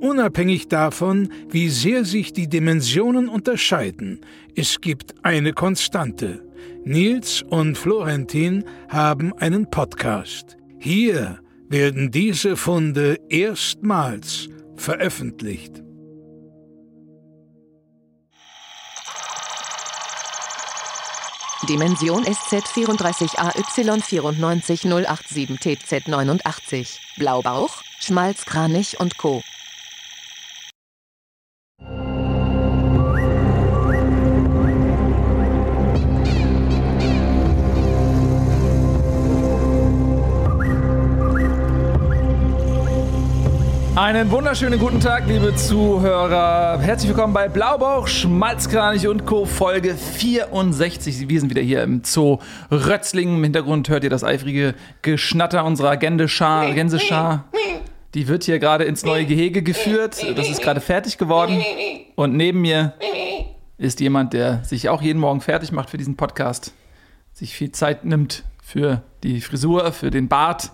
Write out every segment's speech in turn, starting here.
Unabhängig davon, wie sehr sich die Dimensionen unterscheiden, es gibt eine Konstante. Nils und Florentin haben einen Podcast. Hier werden diese Funde erstmals veröffentlicht. Dimension SZ34AY94087TZ89. Blaubauch, Schmalzkranich und Co. Einen wunderschönen guten Tag, liebe Zuhörer. Herzlich willkommen bei Blaubauch, Schmalzkranich und Co. Folge 64. Wir sind wieder hier im Zoo Rötzlingen. Im Hintergrund hört ihr das eifrige Geschnatter unserer Gänseschar. Gänseschar. Die wird hier gerade ins neue Gehege geführt. Das ist gerade fertig geworden. Und neben mir ist jemand, der sich auch jeden Morgen fertig macht für diesen Podcast. Sich viel Zeit nimmt für die Frisur, für den Bart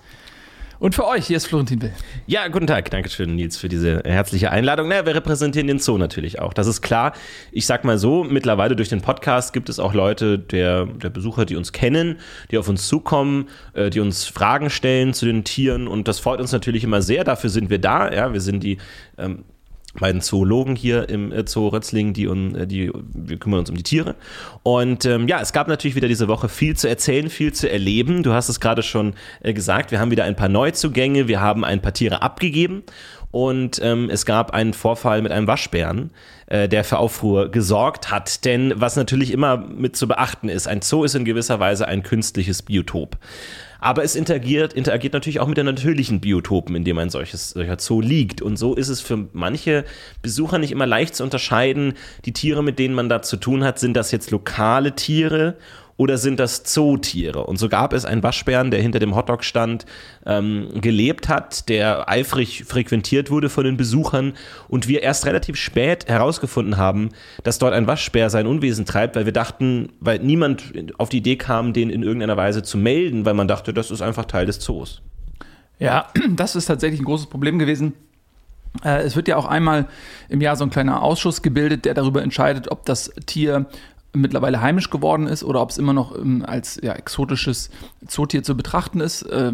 und für euch, hier ist Florentin Will. Ja, guten Tag. Dankeschön, Nils, für diese herzliche Einladung. Naja, wir repräsentieren den Zoo natürlich auch. Das ist klar. Ich sag mal so, mittlerweile durch den Podcast gibt es auch Leute, der, der Besucher, die uns kennen, die auf uns zukommen, äh, die uns Fragen stellen zu den Tieren. Und das freut uns natürlich immer sehr. Dafür sind wir da. Ja, wir sind die ähm, beiden Zoologen hier im äh, Zoo Rötzlingen, die, äh, die wir kümmern uns um die Tiere. Und ähm, ja, es gab natürlich wieder diese Woche viel zu erzählen, viel zu erleben. Du hast es gerade schon äh, gesagt, wir haben wieder ein paar Neuzugänge, wir haben ein paar Tiere abgegeben und ähm, es gab einen Vorfall mit einem Waschbären, äh, der für Aufruhr gesorgt hat. Denn was natürlich immer mit zu beachten ist, ein Zoo ist in gewisser Weise ein künstliches Biotop. Aber es interagiert, interagiert natürlich auch mit den natürlichen Biotopen, in dem ein solches, solcher Zoo liegt. Und so ist es für manche Besucher nicht immer leicht zu unterscheiden, die Tiere, mit denen man da zu tun hat, sind das jetzt lokale Tiere oder sind das Zootiere? Und so gab es einen Waschbären, der hinter dem Hotdog-Stand ähm, gelebt hat, der eifrig frequentiert wurde von den Besuchern und wir erst relativ spät herausgefunden haben, dass dort ein Waschbär sein Unwesen treibt, weil wir dachten, weil niemand auf die Idee kam, den in irgendeiner Weise zu melden, weil man dachte, das ist einfach Teil des Zoos. Ja, das ist tatsächlich ein großes Problem gewesen. Äh, es wird ja auch einmal im Jahr so ein kleiner Ausschuss gebildet, der darüber entscheidet, ob das Tier mittlerweile heimisch geworden ist oder ob es immer noch ähm, als ja, exotisches Zootier zu betrachten ist. Äh,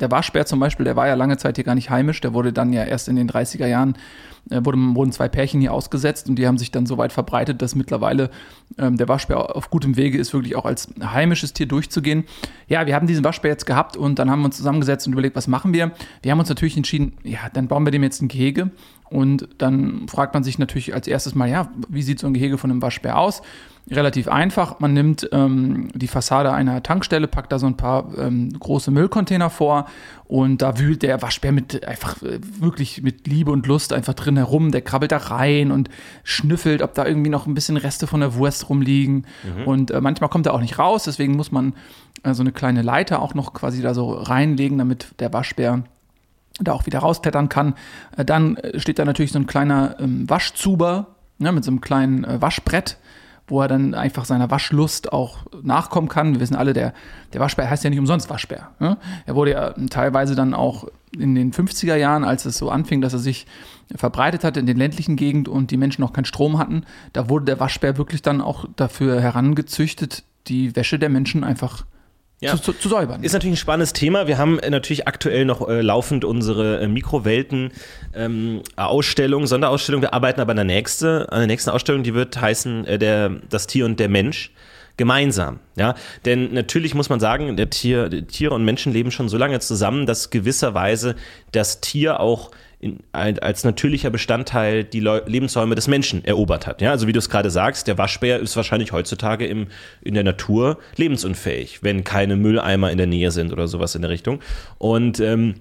der Waschbär zum Beispiel, der war ja lange Zeit hier gar nicht heimisch, der wurde dann ja erst in den 30er Jahren äh, wurde, wurden zwei Pärchen hier ausgesetzt und die haben sich dann so weit verbreitet, dass mittlerweile ähm, der Waschbär auf gutem Wege ist, wirklich auch als heimisches Tier durchzugehen. Ja, wir haben diesen Waschbär jetzt gehabt und dann haben wir uns zusammengesetzt und überlegt, was machen wir? Wir haben uns natürlich entschieden, ja, dann bauen wir dem jetzt ein Gehege und dann fragt man sich natürlich als erstes mal, ja, wie sieht so ein Gehege von einem Waschbär aus? relativ einfach. Man nimmt ähm, die Fassade einer Tankstelle, packt da so ein paar ähm, große Müllcontainer vor und da wühlt der Waschbär mit einfach äh, wirklich mit Liebe und Lust einfach drin herum. Der krabbelt da rein und schnüffelt, ob da irgendwie noch ein bisschen Reste von der Wurst rumliegen. Mhm. Und äh, manchmal kommt er auch nicht raus, deswegen muss man äh, so eine kleine Leiter auch noch quasi da so reinlegen, damit der Waschbär da auch wieder rausklettern kann. Äh, dann äh, steht da natürlich so ein kleiner ähm, Waschzuber ne, mit so einem kleinen äh, Waschbrett wo er dann einfach seiner Waschlust auch nachkommen kann. Wir wissen alle, der, der Waschbär heißt ja nicht umsonst Waschbär. Ne? Er wurde ja teilweise dann auch in den 50er Jahren, als es so anfing, dass er sich verbreitet hat in den ländlichen Gegenden und die Menschen noch keinen Strom hatten, da wurde der Waschbär wirklich dann auch dafür herangezüchtet, die Wäsche der Menschen einfach ja. zu, zu, zu, säubern. Ist natürlich ein spannendes Thema. Wir haben natürlich aktuell noch äh, laufend unsere äh, Mikrowelten-Ausstellung, ähm, Sonderausstellung. Wir arbeiten aber an der, nächste, an der nächsten Ausstellung, die wird heißen äh, der, Das Tier und der Mensch gemeinsam. Ja? Denn natürlich muss man sagen, der Tier, Tiere und Menschen leben schon so lange zusammen, dass gewisserweise das Tier auch in, als natürlicher Bestandteil die Le Lebensräume des Menschen erobert hat. Ja, also wie du es gerade sagst, der Waschbär ist wahrscheinlich heutzutage im, in der Natur lebensunfähig, wenn keine Mülleimer in der Nähe sind oder sowas in der Richtung. Und ähm,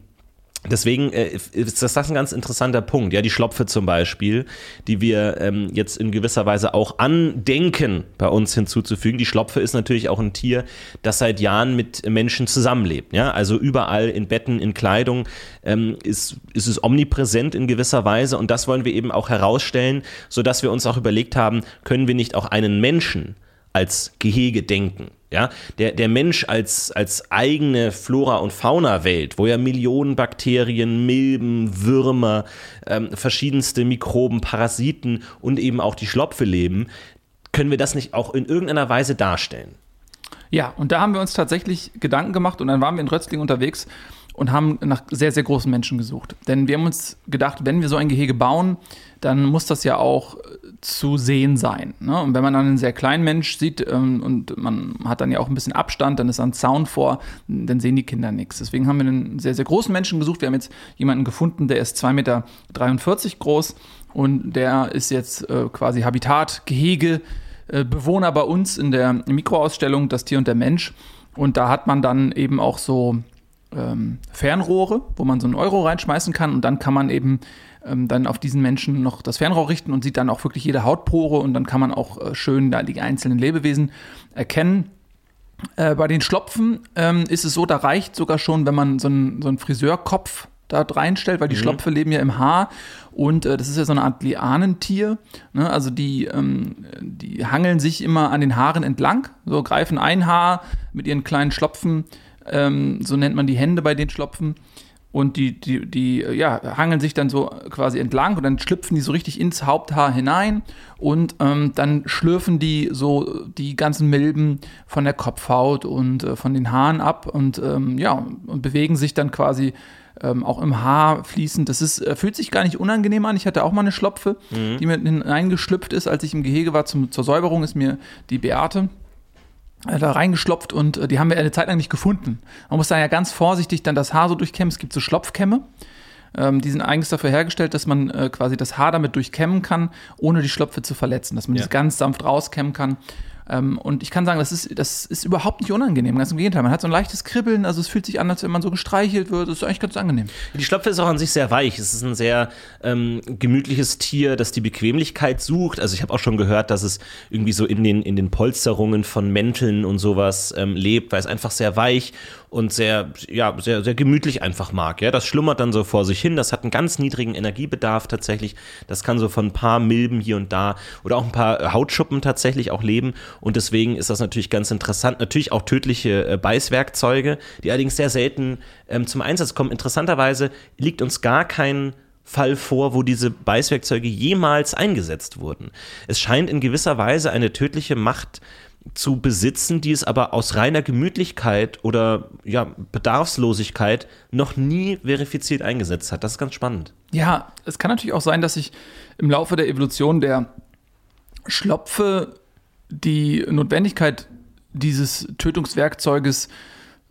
Deswegen äh, ist das, ein ganz interessanter Punkt. Ja, die Schlopfe zum Beispiel, die wir ähm, jetzt in gewisser Weise auch andenken, bei uns hinzuzufügen. Die Schlopfe ist natürlich auch ein Tier, das seit Jahren mit Menschen zusammenlebt. Ja, also überall in Betten, in Kleidung ähm, ist, ist es omnipräsent in gewisser Weise. Und das wollen wir eben auch herausstellen, sodass wir uns auch überlegt haben, können wir nicht auch einen Menschen als Gehege denken? Ja, der, der Mensch als, als eigene Flora- und Fauna-Welt, wo ja Millionen Bakterien, Milben, Würmer, ähm, verschiedenste Mikroben, Parasiten und eben auch die Schlopfe leben, können wir das nicht auch in irgendeiner Weise darstellen? Ja, und da haben wir uns tatsächlich Gedanken gemacht und dann waren wir in Rötzling unterwegs und haben nach sehr, sehr großen Menschen gesucht. Denn wir haben uns gedacht, wenn wir so ein Gehege bauen, dann muss das ja auch zu sehen sein. Ne? Und wenn man dann einen sehr kleinen Mensch sieht ähm, und man hat dann ja auch ein bisschen Abstand, dann ist ein Sound vor, dann sehen die Kinder nichts. Deswegen haben wir einen sehr, sehr großen Menschen gesucht. Wir haben jetzt jemanden gefunden, der ist 2,43 Meter groß und der ist jetzt äh, quasi Habitat, Gehege, äh, Bewohner bei uns in der Mikroausstellung Das Tier und der Mensch. Und da hat man dann eben auch so ähm, Fernrohre, wo man so einen Euro reinschmeißen kann und dann kann man eben ähm, dann auf diesen Menschen noch das Fernrohr richten und sieht dann auch wirklich jede Hautpore und dann kann man auch äh, schön da die einzelnen Lebewesen erkennen. Äh, bei den Schlopfen ähm, ist es so, da reicht sogar schon, wenn man so einen, so einen Friseurkopf da reinstellt, weil die mhm. Schlopfe leben ja im Haar und äh, das ist ja so eine Art Lianentier. Ne? Also die, ähm, die hangeln sich immer an den Haaren entlang, so greifen ein Haar mit ihren kleinen Schlopfen, ähm, so nennt man die Hände bei den Schlopfen und die, die, die ja, hangeln sich dann so quasi entlang und dann schlüpfen die so richtig ins Haupthaar hinein und ähm, dann schlürfen die so die ganzen Milben von der Kopfhaut und äh, von den Haaren ab und ähm, ja, und bewegen sich dann quasi ähm, auch im Haar fließend. Das ist, äh, fühlt sich gar nicht unangenehm an. Ich hatte auch mal eine Schlopfe, mhm. die mir hineingeschlüpft ist, als ich im Gehege war zum, zur Säuberung, ist mir die Beate da reingeschlopft und äh, die haben wir eine Zeit lang nicht gefunden. Man muss da ja ganz vorsichtig dann das Haar so durchkämmen. Es gibt so Schlopfkämme. Ähm, die sind eigentlich dafür hergestellt, dass man äh, quasi das Haar damit durchkämmen kann, ohne die Schlopfe zu verletzen, dass man ja. das ganz sanft rauskämmen kann. Ähm, und ich kann sagen, das ist, das ist überhaupt nicht unangenehm. Ganz im Gegenteil. Man hat so ein leichtes Kribbeln, also es fühlt sich an, als wenn man so gestreichelt wird. Das ist eigentlich ganz angenehm. Die Schlopfe ist auch an sich sehr weich. Es ist ein sehr ähm, gemütliches Tier, das die Bequemlichkeit sucht. Also ich habe auch schon gehört, dass es irgendwie so in den, in den Polsterungen von Mänteln und sowas ähm, lebt, weil es einfach sehr weich und sehr, ja, sehr, sehr gemütlich einfach mag. Ja, das schlummert dann so vor sich hin. Das hat einen ganz niedrigen Energiebedarf tatsächlich. Das kann so von ein paar Milben hier und da oder auch ein paar Hautschuppen tatsächlich auch leben. Und deswegen ist das natürlich ganz interessant. Natürlich auch tödliche äh, Beißwerkzeuge, die allerdings sehr selten ähm, zum Einsatz kommen. Interessanterweise liegt uns gar kein Fall vor, wo diese Beißwerkzeuge jemals eingesetzt wurden. Es scheint in gewisser Weise eine tödliche Macht zu besitzen, die es aber aus reiner Gemütlichkeit oder ja, Bedarfslosigkeit noch nie verifiziert eingesetzt hat. Das ist ganz spannend. Ja, es kann natürlich auch sein, dass sich im Laufe der Evolution der Schlopfe die Notwendigkeit dieses Tötungswerkzeuges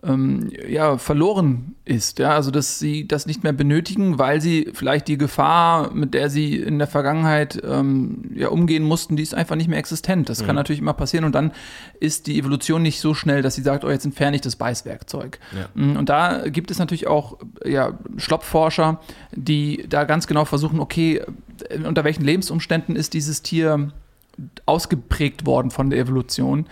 ähm, ja, verloren ist. Ja? Also, dass sie das nicht mehr benötigen, weil sie vielleicht die Gefahr, mit der sie in der Vergangenheit ähm, ja, umgehen mussten, die ist einfach nicht mehr existent. Das mhm. kann natürlich immer passieren und dann ist die Evolution nicht so schnell, dass sie sagt, oh, jetzt entferne ich das Beißwerkzeug. Ja. Mm, und da gibt es natürlich auch ja, Schlopfforscher, die da ganz genau versuchen, okay, unter welchen Lebensumständen ist dieses Tier ausgeprägt worden von der Evolution.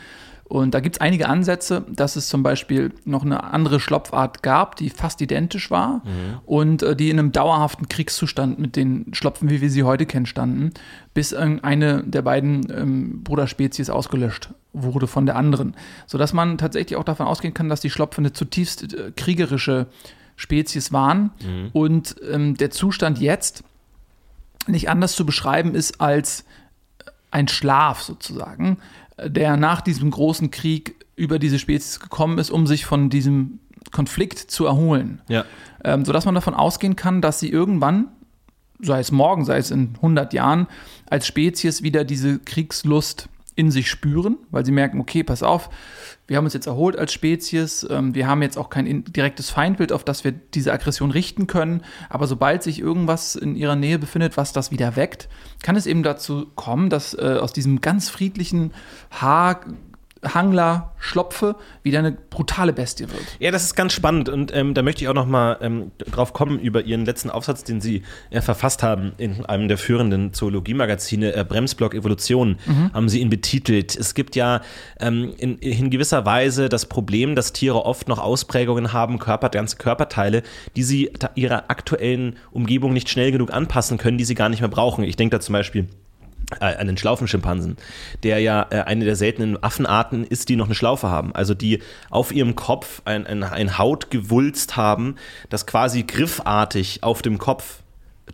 Und da gibt es einige Ansätze, dass es zum Beispiel noch eine andere Schlopfart gab, die fast identisch war mhm. und äh, die in einem dauerhaften Kriegszustand mit den Schlopfen, wie wir sie heute kennen, standen, bis eine der beiden ähm, Bruderspezies ausgelöscht wurde von der anderen. Sodass man tatsächlich auch davon ausgehen kann, dass die Schlopfe eine zutiefst äh, kriegerische Spezies waren mhm. und ähm, der Zustand jetzt nicht anders zu beschreiben ist als ein Schlaf sozusagen der nach diesem großen Krieg über diese Spezies gekommen ist, um sich von diesem Konflikt zu erholen. Ja. Ähm, sodass man davon ausgehen kann, dass sie irgendwann, sei es morgen, sei es in 100 Jahren, als Spezies wieder diese Kriegslust in sich spüren, weil sie merken, okay, pass auf, wir haben uns jetzt erholt als Spezies, ähm, wir haben jetzt auch kein direktes Feindbild, auf das wir diese Aggression richten können, aber sobald sich irgendwas in ihrer Nähe befindet, was das wieder weckt, kann es eben dazu kommen, dass äh, aus diesem ganz friedlichen Haar Hangler, Schlopfe wieder eine brutale Bestie wird. Ja, das ist ganz spannend und ähm, da möchte ich auch noch mal ähm, drauf kommen über Ihren letzten Aufsatz, den Sie äh, verfasst haben in einem der führenden Zoologie-Magazine, äh, Bremsblock Evolution, mhm. haben Sie ihn betitelt. Es gibt ja ähm, in, in, gewisser Weise das Problem, dass Tiere oft noch Ausprägungen haben, Körper, ganze Körperteile, die sie ihrer aktuellen Umgebung nicht schnell genug anpassen können, die sie gar nicht mehr brauchen. Ich denke da zum Beispiel einen Schlaufenschimpansen, der ja äh, eine der seltenen Affenarten ist, die noch eine Schlaufe haben. Also die auf ihrem Kopf ein, ein, ein Hautgewulst haben, das quasi griffartig auf dem Kopf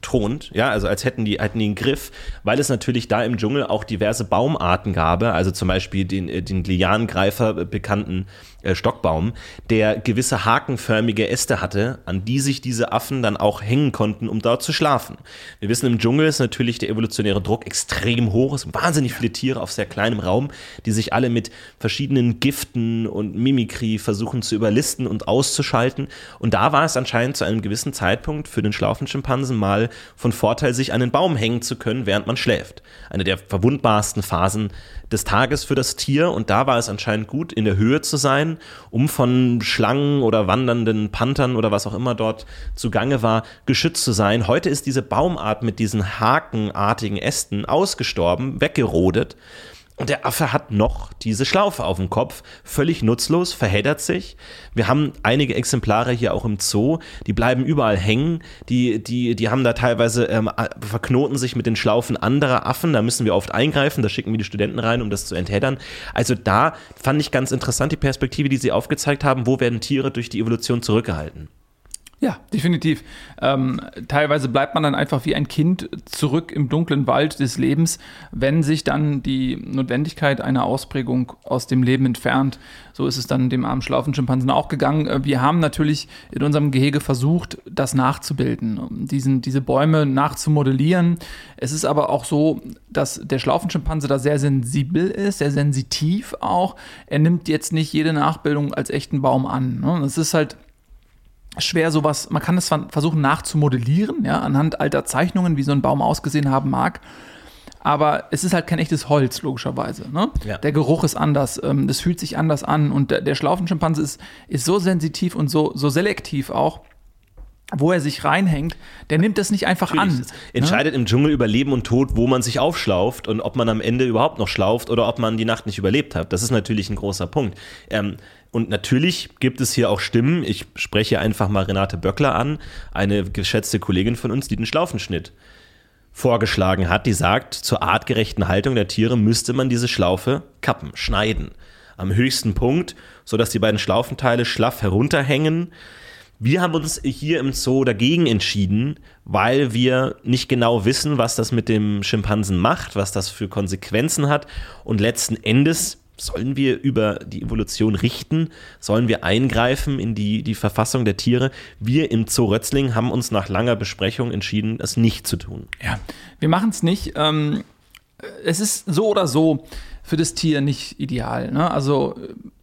thront, ja, also als hätten die, hätten die einen Griff, weil es natürlich da im Dschungel auch diverse Baumarten gab, also zum Beispiel den, äh, den Lianengreifer bekannten äh, Stockbaum, der gewisse hakenförmige Äste hatte, an die sich diese Affen dann auch hängen konnten, um dort zu schlafen. Wir wissen, im Dschungel ist natürlich der evolutionäre Druck extrem hoch. Es sind wahnsinnig viele Tiere auf sehr kleinem Raum, die sich alle mit verschiedenen Giften und Mimikry versuchen zu überlisten und auszuschalten. Und da war es anscheinend zu einem gewissen Zeitpunkt für den Schlaufenschimpansen mal von Vorteil, sich an den Baum hängen zu können, während man schläft. Eine der verwundbarsten Phasen des Tages für das Tier und da war es anscheinend gut, in der Höhe zu sein, um von Schlangen oder wandernden Panthern oder was auch immer dort zugange war, geschützt zu sein. Heute ist diese Baumart mit diesen hakenartigen Ästen ausgestorben, weggerodet. Und der Affe hat noch diese Schlaufe auf dem Kopf, völlig nutzlos, verheddert sich. Wir haben einige Exemplare hier auch im Zoo, die bleiben überall hängen, die, die, die haben da teilweise, ähm, verknoten sich mit den Schlaufen anderer Affen, da müssen wir oft eingreifen, da schicken wir die Studenten rein, um das zu entheddern. Also da fand ich ganz interessant die Perspektive, die sie aufgezeigt haben, wo werden Tiere durch die Evolution zurückgehalten. Ja, definitiv. Ähm, teilweise bleibt man dann einfach wie ein Kind zurück im dunklen Wald des Lebens, wenn sich dann die Notwendigkeit einer Ausprägung aus dem Leben entfernt. So ist es dann dem armen Schlaufenschimpansen auch gegangen. Äh, wir haben natürlich in unserem Gehege versucht, das nachzubilden, diesen, diese Bäume nachzumodellieren. Es ist aber auch so, dass der Schlaufenschimpanse da sehr sensibel ist, sehr sensitiv auch. Er nimmt jetzt nicht jede Nachbildung als echten Baum an. Ne? Es ist halt schwer sowas, man kann es versuchen nachzumodellieren, ja, anhand alter Zeichnungen, wie so ein Baum ausgesehen haben mag. Aber es ist halt kein echtes Holz, logischerweise. Ne? Ja. Der Geruch ist anders, ähm, das fühlt sich anders an. Und der, der Schlaufenschimpanse ist, ist so sensitiv und so, so selektiv auch, wo er sich reinhängt, der nimmt das nicht einfach Natürlich. an. Ne? Entscheidet ne? im Dschungel über Leben und Tod, wo man sich aufschlauft und ob man am Ende überhaupt noch schlauft oder ob man die Nacht nicht überlebt hat. Das ist natürlich ein großer Punkt. Ähm, und natürlich gibt es hier auch Stimmen. Ich spreche einfach mal Renate Böckler an, eine geschätzte Kollegin von uns, die den Schlaufenschnitt vorgeschlagen hat, die sagt, zur artgerechten Haltung der Tiere müsste man diese Schlaufe kappen, schneiden. Am höchsten Punkt, sodass die beiden Schlaufenteile schlaff herunterhängen wir haben uns hier im Zoo dagegen entschieden, weil wir nicht genau wissen, was das mit dem Schimpansen macht, was das für Konsequenzen hat. Und letzten Endes sollen wir über die Evolution richten? Sollen wir eingreifen in die, die Verfassung der Tiere? Wir im Zoo Rötzling haben uns nach langer Besprechung entschieden, es nicht zu tun. Ja, wir machen es nicht. Ähm, es ist so oder so für das Tier nicht ideal. Ne? Also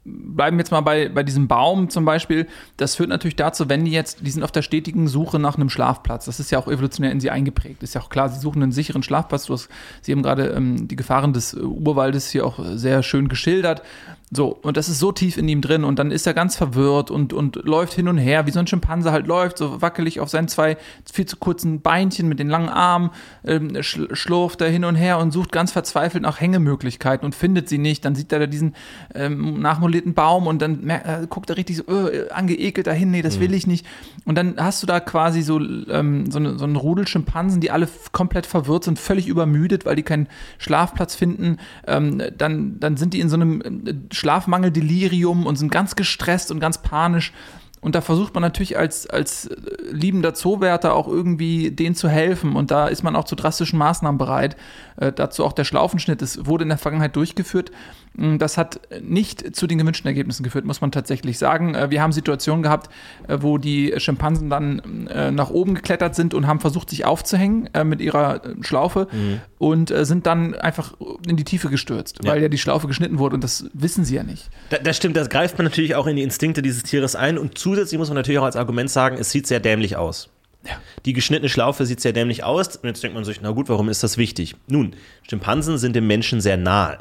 bleiben wir jetzt mal bei, bei diesem Baum zum Beispiel. Das führt natürlich dazu, wenn die jetzt, die sind auf der stetigen Suche nach einem Schlafplatz. Das ist ja auch evolutionär in sie eingeprägt. Ist ja auch klar, sie suchen einen sicheren Schlafplatz. Du hast, sie haben gerade ähm, die Gefahren des Urwaldes hier auch sehr schön geschildert. So, und das ist so tief in ihm drin und dann ist er ganz verwirrt und, und läuft hin und her, wie so ein Schimpanse halt läuft, so wackelig auf seinen zwei viel zu kurzen Beinchen mit den langen Armen, ähm, schlurft er hin und her und sucht ganz verzweifelt nach Hängemöglichkeiten und findet sie nicht. Dann sieht er da diesen ähm, nachmodellierten Baum und dann äh, guckt er richtig so äh, angeekelt dahin, nee, das mhm. will ich nicht. Und dann hast du da quasi so, ähm, so, eine, so einen Rudel Schimpansen, die alle komplett verwirrt sind, völlig übermüdet, weil die keinen Schlafplatz finden. Ähm, dann, dann sind die in so einem äh, Schlafmangeldelirium und sind ganz gestresst und ganz panisch. Und da versucht man natürlich als, als liebender Zoowärter auch irgendwie denen zu helfen. Und da ist man auch zu drastischen Maßnahmen bereit. Äh, dazu auch der Schlaufenschnitt. Es wurde in der Vergangenheit durchgeführt. Mm, das hat nicht zu den gewünschten Ergebnissen geführt, muss man tatsächlich sagen. Äh, wir haben Situationen gehabt, äh, wo die Schimpansen dann äh, nach oben geklettert sind und haben versucht, sich aufzuhängen mit ihrer Schlaufe mhm. und sind dann einfach in die Tiefe gestürzt, ja. weil ja die Schlaufe geschnitten wurde und das wissen sie ja nicht. das stimmt, das greift man natürlich auch in die Instinkte dieses Tieres ein und zusätzlich muss man natürlich auch als Argument sagen, es sieht sehr dämlich aus. Ja. Die geschnittene Schlaufe sieht sehr dämlich aus. Und jetzt denkt man sich, na gut, warum ist das wichtig? Nun, Schimpansen sind dem Menschen sehr nahe.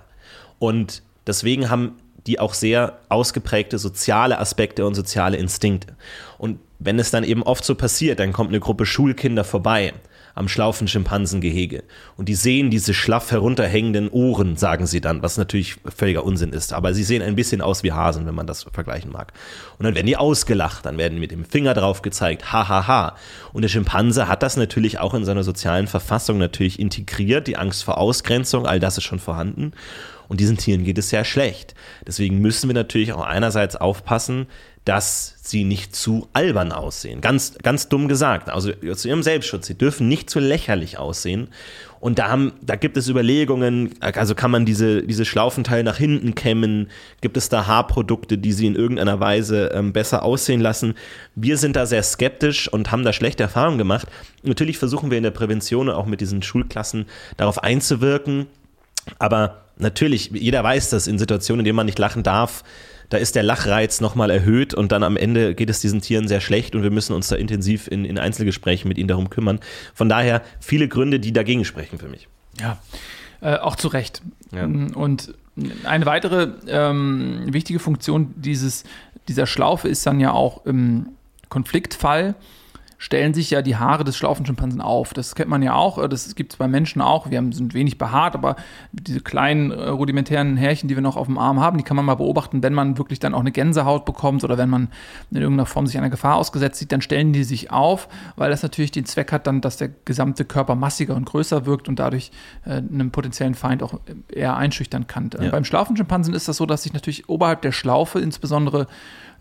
Und deswegen haben die auch sehr ausgeprägte soziale Aspekte und soziale Instinkte. Und wenn es dann eben oft so passiert, dann kommt eine Gruppe Schulkinder vorbei am schlaufen Schimpansengehege. Und die sehen diese schlaff herunterhängenden Ohren, sagen sie dann, was natürlich völliger Unsinn ist. Aber sie sehen ein bisschen aus wie Hasen, wenn man das vergleichen mag. Und dann werden die ausgelacht, dann werden mit dem Finger drauf gezeigt, hahaha. Ha, ha. Und der Schimpanse hat das natürlich auch in seiner sozialen Verfassung natürlich integriert. Die Angst vor Ausgrenzung, all das ist schon vorhanden. Und diesen Tieren geht es sehr schlecht. Deswegen müssen wir natürlich auch einerseits aufpassen, dass sie nicht zu albern aussehen. Ganz, ganz dumm gesagt. Also zu ihrem Selbstschutz. Sie dürfen nicht zu lächerlich aussehen. Und da, haben, da gibt es Überlegungen, also kann man diese, diese Schlaufenteile nach hinten kämmen? Gibt es da Haarprodukte, die sie in irgendeiner Weise ähm, besser aussehen lassen? Wir sind da sehr skeptisch und haben da schlechte Erfahrungen gemacht. Natürlich versuchen wir in der Prävention auch mit diesen Schulklassen darauf einzuwirken. Aber natürlich, jeder weiß das in Situationen, in denen man nicht lachen darf, da ist der Lachreiz nochmal erhöht und dann am Ende geht es diesen Tieren sehr schlecht und wir müssen uns da intensiv in, in Einzelgesprächen mit ihnen darum kümmern. Von daher viele Gründe, die dagegen sprechen für mich. Ja, äh, auch zu Recht. Ja. Und eine weitere ähm, wichtige Funktion dieses, dieser Schlaufe ist dann ja auch im Konfliktfall stellen sich ja die Haare des Schlaufenschimpansen auf. Das kennt man ja auch, das gibt es bei Menschen auch. Wir haben, sind wenig behaart, aber diese kleinen äh, rudimentären Härchen, die wir noch auf dem Arm haben, die kann man mal beobachten, wenn man wirklich dann auch eine Gänsehaut bekommt oder wenn man in irgendeiner Form sich einer Gefahr ausgesetzt sieht, dann stellen die sich auf, weil das natürlich den Zweck hat, dann, dass der gesamte Körper massiger und größer wirkt und dadurch äh, einem potenziellen Feind auch eher einschüchtern kann. Ja. Beim Schlaufenschimpansen ist das so, dass sich natürlich oberhalb der Schlaufe insbesondere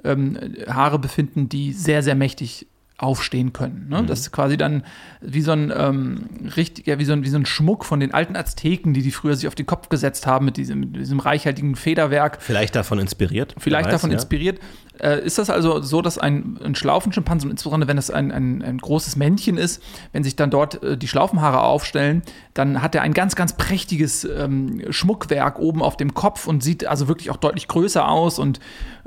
ähm, Haare befinden, die sehr, sehr mächtig aufstehen können. Ne? Mhm. Das ist quasi dann wie so ein ähm, richtig, ja, wie so ein, wie so ein Schmuck von den alten Azteken, die die früher sich auf den Kopf gesetzt haben mit diesem, mit diesem reichhaltigen Federwerk. Vielleicht davon inspiriert. Vielleicht weiß, davon ja. inspiriert. Äh, ist das also so, dass ein, ein Schlaufenschimpanse, und insbesondere wenn es ein, ein, ein, großes Männchen ist, wenn sich dann dort äh, die Schlaufenhaare aufstellen, dann hat er ein ganz, ganz prächtiges ähm, Schmuckwerk oben auf dem Kopf und sieht also wirklich auch deutlich größer aus. Und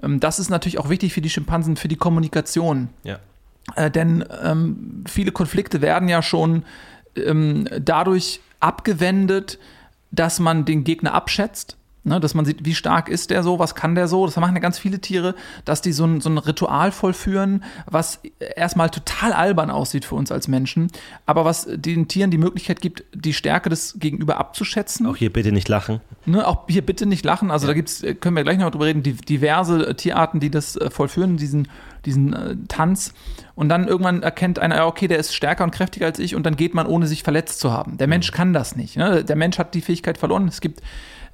ähm, das ist natürlich auch wichtig für die Schimpansen, für die Kommunikation. Ja. Äh, denn ähm, viele Konflikte werden ja schon ähm, dadurch abgewendet, dass man den Gegner abschätzt. Ne, dass man sieht, wie stark ist der so, was kann der so. Das machen ja ganz viele Tiere, dass die so ein, so ein Ritual vollführen, was erstmal total albern aussieht für uns als Menschen, aber was den Tieren die Möglichkeit gibt, die Stärke des Gegenüber abzuschätzen. Auch hier bitte nicht lachen. Ne, auch hier bitte nicht lachen. Also ja. da gibt's, können wir gleich noch drüber reden, die, diverse Tierarten, die das äh, vollführen, diesen diesen äh, Tanz. Und dann irgendwann erkennt einer, okay, der ist stärker und kräftiger als ich und dann geht man, ohne sich verletzt zu haben. Der Mensch kann das nicht. Ne? Der Mensch hat die Fähigkeit verloren. Es gibt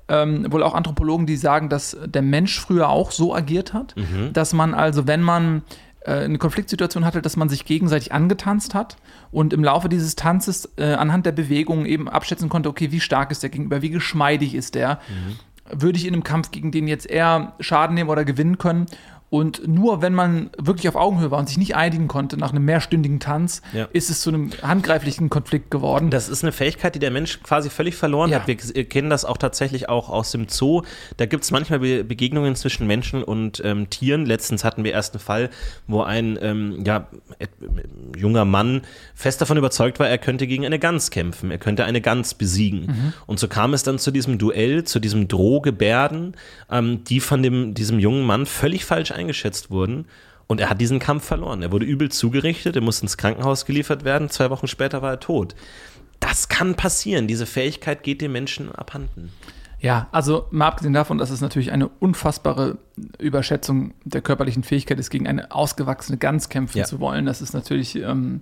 ähm, wohl auch Anthropologen, die sagen, dass der Mensch früher auch so agiert hat, mhm. dass man also, wenn man äh, eine Konfliktsituation hatte, dass man sich gegenseitig angetanzt hat und im Laufe dieses Tanzes äh, anhand der Bewegungen eben abschätzen konnte, okay, wie stark ist der gegenüber, wie geschmeidig ist der. Mhm. Würde ich in einem Kampf gegen den jetzt eher Schaden nehmen oder gewinnen können? Und nur wenn man wirklich auf Augenhöhe war und sich nicht einigen konnte nach einem mehrstündigen Tanz, ja. ist es zu einem handgreiflichen Konflikt geworden. Das ist eine Fähigkeit, die der Mensch quasi völlig verloren ja. hat. Wir kennen das auch tatsächlich auch aus dem Zoo. Da gibt es manchmal Be Begegnungen zwischen Menschen und ähm, Tieren. Letztens hatten wir erst einen Fall, wo ein ähm, ja, junger Mann fest davon überzeugt war, er könnte gegen eine Gans kämpfen. Er könnte eine Gans besiegen. Mhm. Und so kam es dann zu diesem Duell, zu diesem Drohgebärden, ähm, die von dem, diesem jungen Mann völlig falsch eingeschätzt wurden. Und er hat diesen Kampf verloren. Er wurde übel zugerichtet, er musste ins Krankenhaus geliefert werden. Zwei Wochen später war er tot. Das kann passieren. Diese Fähigkeit geht dem Menschen abhanden. Ja, also mal abgesehen davon, dass es natürlich eine unfassbare Überschätzung der körperlichen Fähigkeit ist, gegen eine ausgewachsene Gans kämpfen ja. zu wollen. Das ist natürlich ähm,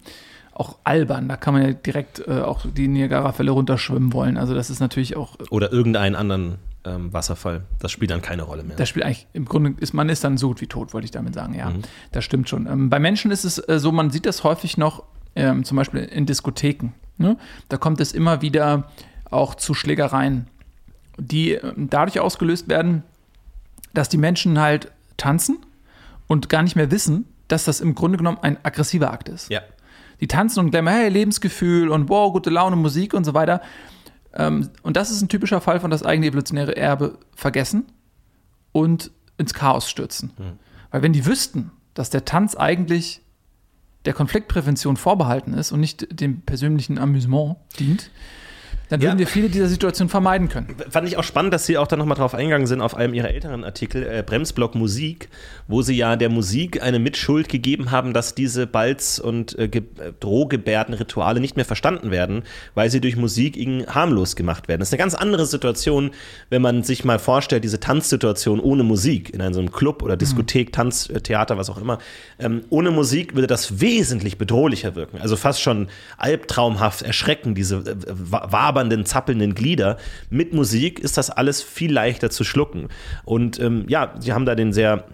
auch albern. Da kann man ja direkt äh, auch die Niagara-Fälle runterschwimmen wollen. Also das ist natürlich auch. Oder irgendeinen anderen ähm, Wasserfall. Das spielt dann keine Rolle mehr. Das spielt eigentlich, im Grunde ist man ist dann so gut wie tot, wollte ich damit sagen, ja. Mhm. Das stimmt schon. Ähm, bei Menschen ist es äh, so, man sieht das häufig noch, ähm, zum Beispiel in Diskotheken. Ne? Da kommt es immer wieder auch zu Schlägereien, die äh, dadurch ausgelöst werden, dass die Menschen halt tanzen und gar nicht mehr wissen, dass das im Grunde genommen ein aggressiver Akt ist. Ja. Die tanzen und gleich hey, Lebensgefühl und wow, gute Laune, Musik und so weiter. Ähm, und das ist ein typischer Fall von das eigene evolutionäre Erbe vergessen und ins Chaos stürzen. Mhm. Weil wenn die wüssten, dass der Tanz eigentlich der Konfliktprävention vorbehalten ist und nicht dem persönlichen Amüsement dient, Dann würden wir viele dieser Situationen vermeiden können. Fand ich auch spannend, dass Sie auch da nochmal drauf eingegangen sind, auf einem Ihrer älteren Artikel, äh, Bremsblock Musik, wo Sie ja der Musik eine Mitschuld gegeben haben, dass diese Balz- und äh, Drohgebärden-Rituale nicht mehr verstanden werden, weil sie durch Musik ihnen harmlos gemacht werden. Das ist eine ganz andere Situation, wenn man sich mal vorstellt, diese Tanzsituation ohne Musik in einem Club oder Diskothek, Tanz, äh, Theater, was auch immer. Ähm, ohne Musik würde das wesentlich bedrohlicher wirken. Also fast schon albtraumhaft erschrecken, diese äh, wabernden, zappelnden Glieder. Mit Musik ist das alles viel leichter zu schlucken. Und ähm, ja, sie haben da den sehr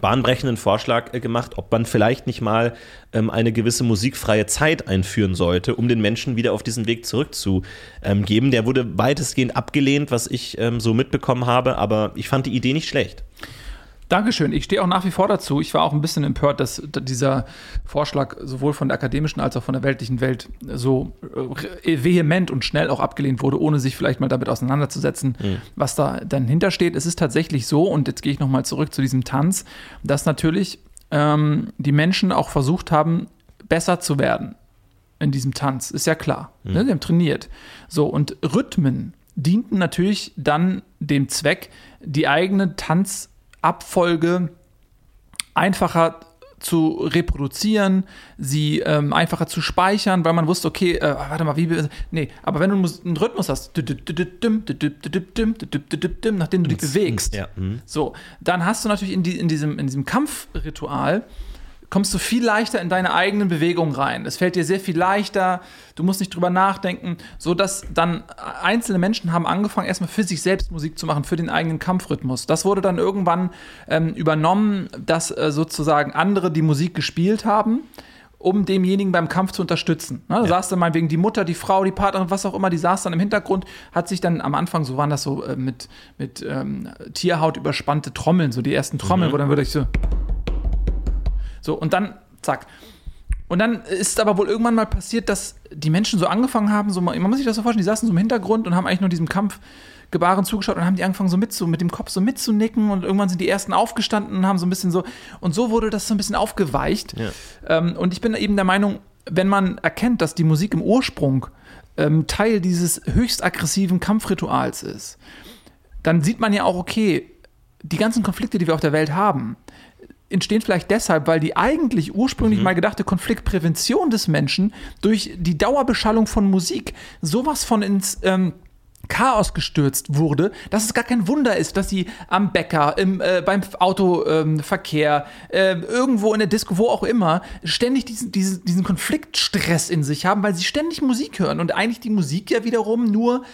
bahnbrechenden Vorschlag äh, gemacht, ob man vielleicht nicht mal ähm, eine gewisse musikfreie Zeit einführen sollte, um den Menschen wieder auf diesen Weg zurückzugeben. Ähm, Der wurde weitestgehend abgelehnt, was ich ähm, so mitbekommen habe, aber ich fand die Idee nicht schlecht. Dankeschön. Ich stehe auch nach wie vor dazu. Ich war auch ein bisschen empört, dass dieser Vorschlag sowohl von der akademischen als auch von der weltlichen Welt so äh, vehement und schnell auch abgelehnt wurde, ohne sich vielleicht mal damit auseinanderzusetzen, mhm. was da dann hintersteht. Es ist tatsächlich so, und jetzt gehe ich nochmal zurück zu diesem Tanz, dass natürlich ähm, die Menschen auch versucht haben, besser zu werden in diesem Tanz. Ist ja klar. Mhm. Ne? Sie haben trainiert. So, und Rhythmen dienten natürlich dann dem Zweck, die eigene Tanz- Abfolge einfacher zu reproduzieren, sie ähm, einfacher zu speichern, weil man wusste, okay, äh, warte mal, wie, nee, aber wenn du einen Rhythmus hast, nachdem du dich bewegst, ja. so, dann hast du natürlich in, die, in, diesem, in diesem Kampfritual kommst du viel leichter in deine eigenen Bewegungen rein. Es fällt dir sehr viel leichter, du musst nicht drüber nachdenken, so dass dann einzelne Menschen haben angefangen, erstmal für sich selbst Musik zu machen, für den eigenen Kampfrhythmus. Das wurde dann irgendwann ähm, übernommen, dass äh, sozusagen andere die Musik gespielt haben um demjenigen beim Kampf zu unterstützen. Ne, da ja. saß dann mal wegen die Mutter, die Frau, die Partnerin, was auch immer, die saß dann im Hintergrund, hat sich dann am Anfang, so waren das so äh, mit, mit ähm, Tierhaut überspannte Trommeln, so die ersten Trommeln, mhm. wo dann würde ich so so, und dann, zack. Und dann ist aber wohl irgendwann mal passiert, dass die Menschen so angefangen haben, so, man muss sich das so vorstellen, die saßen so im Hintergrund und haben eigentlich nur diesem Kampfgebaren zugeschaut und haben die angefangen so mit, so mit dem Kopf so mitzunicken und irgendwann sind die ersten aufgestanden und haben so ein bisschen so, und so wurde das so ein bisschen aufgeweicht. Ja. Ähm, und ich bin eben der Meinung, wenn man erkennt, dass die Musik im Ursprung ähm, Teil dieses höchst aggressiven Kampfrituals ist, dann sieht man ja auch, okay, die ganzen Konflikte, die wir auf der Welt haben, entstehen vielleicht deshalb, weil die eigentlich ursprünglich mhm. mal gedachte Konfliktprävention des Menschen durch die Dauerbeschallung von Musik sowas von ins ähm, Chaos gestürzt wurde, dass es gar kein Wunder ist, dass sie am Bäcker, im, äh, beim Autoverkehr, ähm, äh, irgendwo in der Disco, wo auch immer, ständig diesen, diesen, diesen Konfliktstress in sich haben, weil sie ständig Musik hören und eigentlich die Musik ja wiederum nur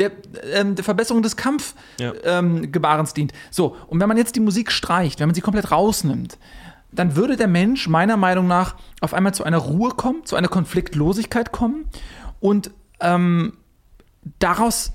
der, ähm, der Verbesserung des Kampfgebarens ja. ähm, dient. So, und wenn man jetzt die Musik streicht, wenn man sie komplett rausnimmt, dann würde der Mensch meiner Meinung nach auf einmal zu einer Ruhe kommen, zu einer Konfliktlosigkeit kommen und ähm, daraus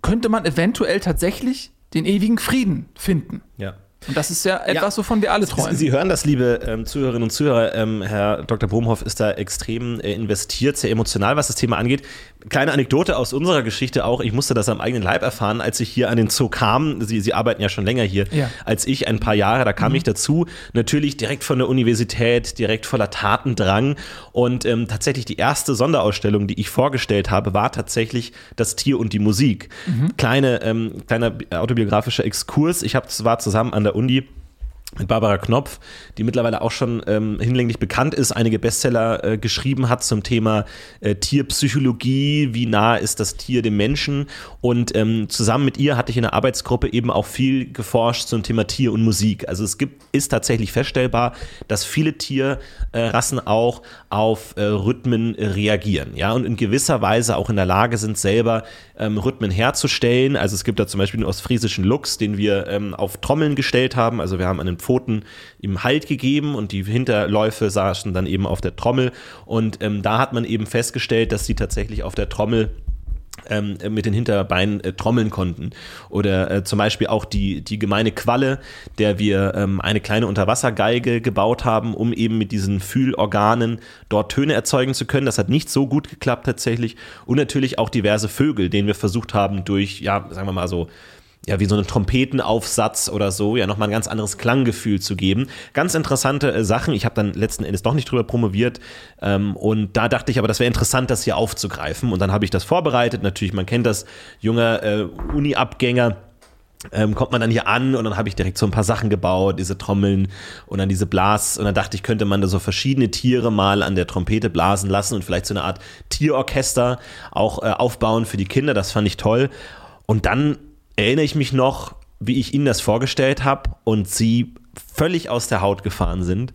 könnte man eventuell tatsächlich den ewigen Frieden finden. Ja. Und das ist ja etwas, ja. wovon wir alle träumen. Sie, Sie hören das, liebe ähm, Zuhörerinnen und Zuhörer. Ähm, Herr Dr. Bohmhoff ist da extrem äh, investiert, sehr emotional, was das Thema angeht. Kleine Anekdote aus unserer Geschichte auch. Ich musste das am eigenen Leib erfahren, als ich hier an den Zoo kam. Sie, Sie arbeiten ja schon länger hier ja. als ich, ein paar Jahre. Da kam mhm. ich dazu. Natürlich direkt von der Universität, direkt voller Tatendrang. Und ähm, tatsächlich die erste Sonderausstellung, die ich vorgestellt habe, war tatsächlich das Tier und die Musik. Mhm. Kleine, ähm, kleiner autobiografischer Exkurs. Ich hab, war zusammen an der Uni mit Barbara Knopf, die mittlerweile auch schon ähm, hinlänglich bekannt ist, einige Bestseller äh, geschrieben hat zum Thema äh, Tierpsychologie, wie nah ist das Tier dem Menschen. Und ähm, zusammen mit ihr hatte ich in der Arbeitsgruppe eben auch viel geforscht zum Thema Tier und Musik. Also es gibt, ist tatsächlich feststellbar, dass viele Tierrassen äh, auch auf äh, Rhythmen reagieren, ja, und in gewisser Weise auch in der Lage sind, selber ähm, Rhythmen herzustellen. Also es gibt da zum Beispiel den ostfriesischen Luchs, den wir ähm, auf Trommeln gestellt haben. Also wir haben einen Pfoten ihm Halt gegeben und die Hinterläufe saßen dann eben auf der Trommel. Und ähm, da hat man eben festgestellt, dass sie tatsächlich auf der Trommel ähm, mit den Hinterbeinen äh, trommeln konnten. Oder äh, zum Beispiel auch die, die gemeine Qualle, der wir ähm, eine kleine Unterwassergeige gebaut haben, um eben mit diesen Fühlorganen dort Töne erzeugen zu können. Das hat nicht so gut geklappt tatsächlich. Und natürlich auch diverse Vögel, denen wir versucht haben, durch, ja, sagen wir mal so, ja, wie so einen Trompetenaufsatz oder so, ja, nochmal ein ganz anderes Klanggefühl zu geben. Ganz interessante äh, Sachen. Ich habe dann letzten Endes doch nicht drüber promoviert. Ähm, und da dachte ich aber, das wäre interessant, das hier aufzugreifen. Und dann habe ich das vorbereitet. Natürlich, man kennt das, junger äh, Uni-Abgänger. Ähm, kommt man dann hier an und dann habe ich direkt so ein paar Sachen gebaut, diese Trommeln und dann diese Blas und dann dachte ich, könnte man da so verschiedene Tiere mal an der Trompete blasen lassen und vielleicht so eine Art Tierorchester auch äh, aufbauen für die Kinder, das fand ich toll. Und dann erinnere ich mich noch, wie ich ihnen das vorgestellt habe und sie völlig aus der Haut gefahren sind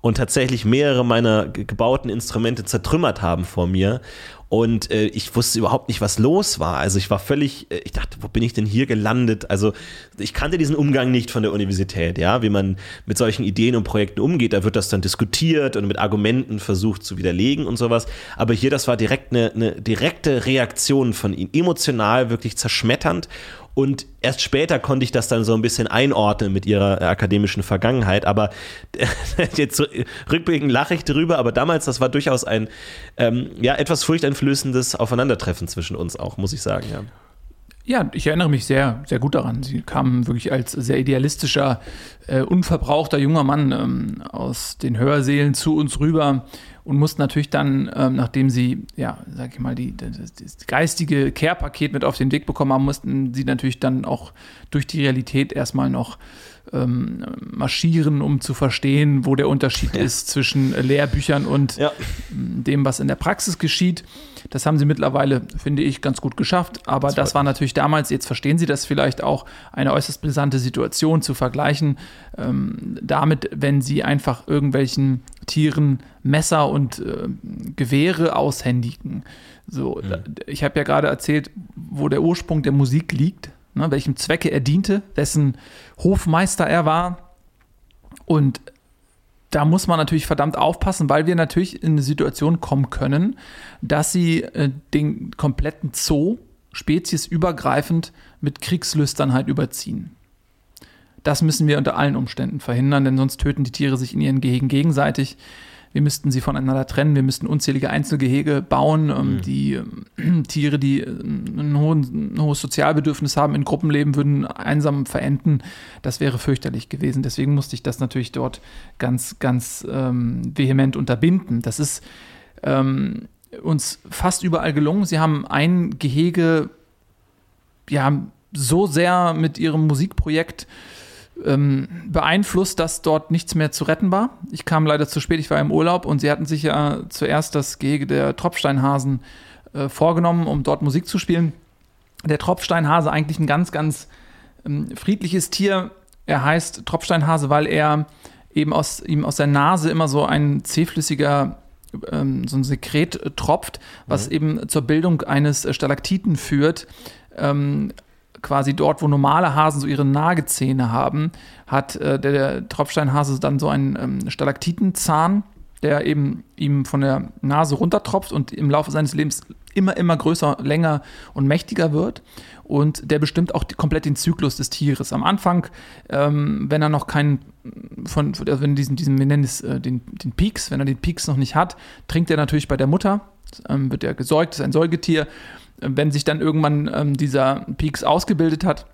und tatsächlich mehrere meiner gebauten Instrumente zertrümmert haben vor mir. Und äh, ich wusste überhaupt nicht, was los war. Also ich war völlig, äh, ich dachte, wo bin ich denn hier gelandet? Also ich kannte diesen Umgang nicht von der Universität, ja, wie man mit solchen Ideen und Projekten umgeht. Da wird das dann diskutiert und mit Argumenten versucht zu widerlegen und sowas. Aber hier, das war direkt eine, eine direkte Reaktion von ihnen, emotional wirklich zerschmetternd. Und erst später konnte ich das dann so ein bisschen einordnen mit ihrer äh, akademischen Vergangenheit. Aber jetzt rückblickend lache ich drüber, aber damals, das war durchaus ein ähm, ja, etwas furchteinflößendes Aufeinandertreffen zwischen uns auch, muss ich sagen, ja. Ja, ich erinnere mich sehr, sehr gut daran. Sie kamen wirklich als sehr idealistischer, äh, unverbrauchter junger Mann ähm, aus den Hörsälen zu uns rüber und mussten natürlich dann, ähm, nachdem sie, ja, sag ich mal, die, das, das geistige Care-Paket mit auf den Weg bekommen haben, mussten sie natürlich dann auch durch die Realität erstmal noch ähm, marschieren, um zu verstehen, wo der Unterschied ja. ist zwischen Lehrbüchern und ja. dem, was in der Praxis geschieht. Das haben sie mittlerweile, finde ich, ganz gut geschafft. Aber das, das war natürlich damals, jetzt verstehen sie das vielleicht auch, eine äußerst brisante Situation zu vergleichen ähm, damit, wenn sie einfach irgendwelchen Tieren Messer und äh, Gewehre aushändigen. So, mhm. ich habe ja gerade erzählt, wo der Ursprung der Musik liegt, ne, welchem Zwecke er diente, wessen Hofmeister er war. Und da muss man natürlich verdammt aufpassen, weil wir natürlich in eine Situation kommen können, dass sie äh, den kompletten Zoo speziesübergreifend mit Kriegslüstern halt überziehen. Das müssen wir unter allen Umständen verhindern, denn sonst töten die Tiere sich in ihren Gehegen gegenseitig. Wir müssten sie voneinander trennen, wir müssten unzählige Einzelgehege bauen. Ähm, mhm. Die äh, Tiere, die äh, ein, hohen, ein, hohes Sozialbedürfnis haben, in Gruppen leben, würden einsam verenden. Das wäre fürchterlich gewesen. Deswegen musste ich das natürlich dort ganz, ganz ähm, vehement unterbinden. Das ist ähm, uns fast überall gelungen. Sie haben ein Gehege ja so sehr mit ihrem Musikprojekt ähm, beeinflusst, dass dort nichts mehr zu retten war. Ich kam leider zu spät, ich war im Urlaub und sie hatten sich ja zuerst das Gehege der Tropfsteinhasen äh, vorgenommen, um dort Musik zu spielen. Der Tropfsteinhase eigentlich ein ganz, ganz ähm, friedliches Tier. Er heißt Tropfsteinhase, weil er eben aus ihm aus der Nase immer so ein zähflüssiger ähm, so ein Sekret tropft, was mhm. eben zur Bildung eines Stalaktiten führt. Ähm, quasi dort, wo normale Hasen so ihre Nagezähne haben, hat äh, der, der, Tropfsteinhase dann so einen ähm, Stalaktitenzahn, der eben ihm von der Nase runtertropft und im Laufe seines Lebens immer, immer größer, länger und mächtiger wird. Und der bestimmt auch die, komplett den Zyklus des Tieres. Am Anfang, ähm, wenn er noch keinen von, also wenn diesen, diesen, wir nennen es äh, den, den Peaks, wenn er den Peaks noch nicht hat, trinkt er natürlich bei der Mutter, ähm, wird er gesäugt, ist ein Säugetier wenn sich dann irgendwann ähm, dieser Peaks ausgebildet hat,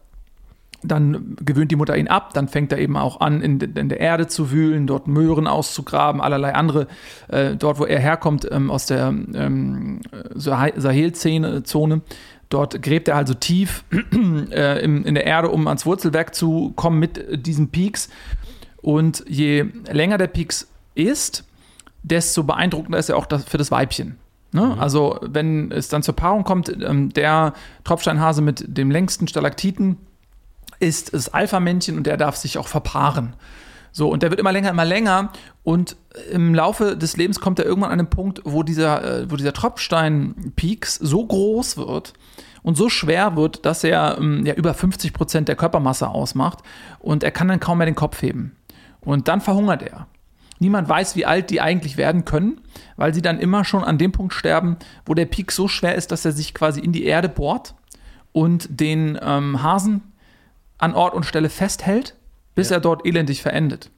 dann gewöhnt die Mutter ihn ab, dann fängt er eben auch an, in, in der Erde zu wühlen, dort Möhren auszugraben, allerlei andere, äh, dort wo er herkommt, ähm, aus der ähm, Sahelzone, dort gräbt er also tief äh, in, in der Erde, um ans Wurzelwerk zu kommen mit diesen Peaks. Und je länger der Peaks ist, desto beeindruckender ist er auch das, für das Weibchen. Ne? Mhm. Also, wenn es dann zur Paarung kommt, ähm, der Tropfsteinhase mit dem längsten Stalaktiten ist das Alpha-Männchen und der darf sich auch verpaaren. So, und der wird immer länger, immer länger. Und im Laufe des Lebens kommt er irgendwann an einen Punkt, wo dieser, äh, wo dieser Tropfstein-Peaks so groß wird und so schwer wird, dass er ähm, ja über 50 Prozent der Körpermasse ausmacht und er kann dann kaum mehr den Kopf heben. Und dann verhungert er. Niemand weiß, wie alt die eigentlich werden können, weil sie dann immer schon an dem Punkt sterben, wo der Peak so schwer ist, dass er sich quasi in die Erde bohrt und den ähm, Hasen an Ort und Stelle festhält, bis ja. er dort elendig verendet.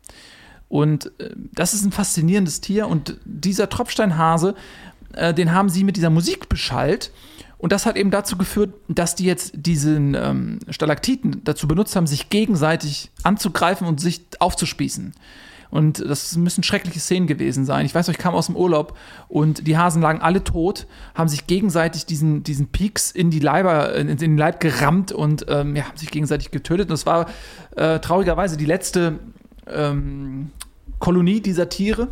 Und äh, das ist ein faszinierendes Tier und dieser Tropfsteinhase, äh, den haben sie mit dieser Musik beschallt Und das hat eben dazu geführt, dass die jetzt diesen ähm, Stalaktiten dazu benutzt haben, sich gegenseitig anzugreifen und sich aufzuspießen. Und das müssen schreckliche Szenen gewesen sein. Ich weiß noch, ich kam aus dem Urlaub und die Hasen lagen alle tot, haben sich gegenseitig diesen, diesen Peaks in die Leiber, in, in den Leib gerammt und ähm, ja, haben sich gegenseitig getötet. Und es war äh, traurigerweise die letzte ähm, Kolonie dieser Tiere.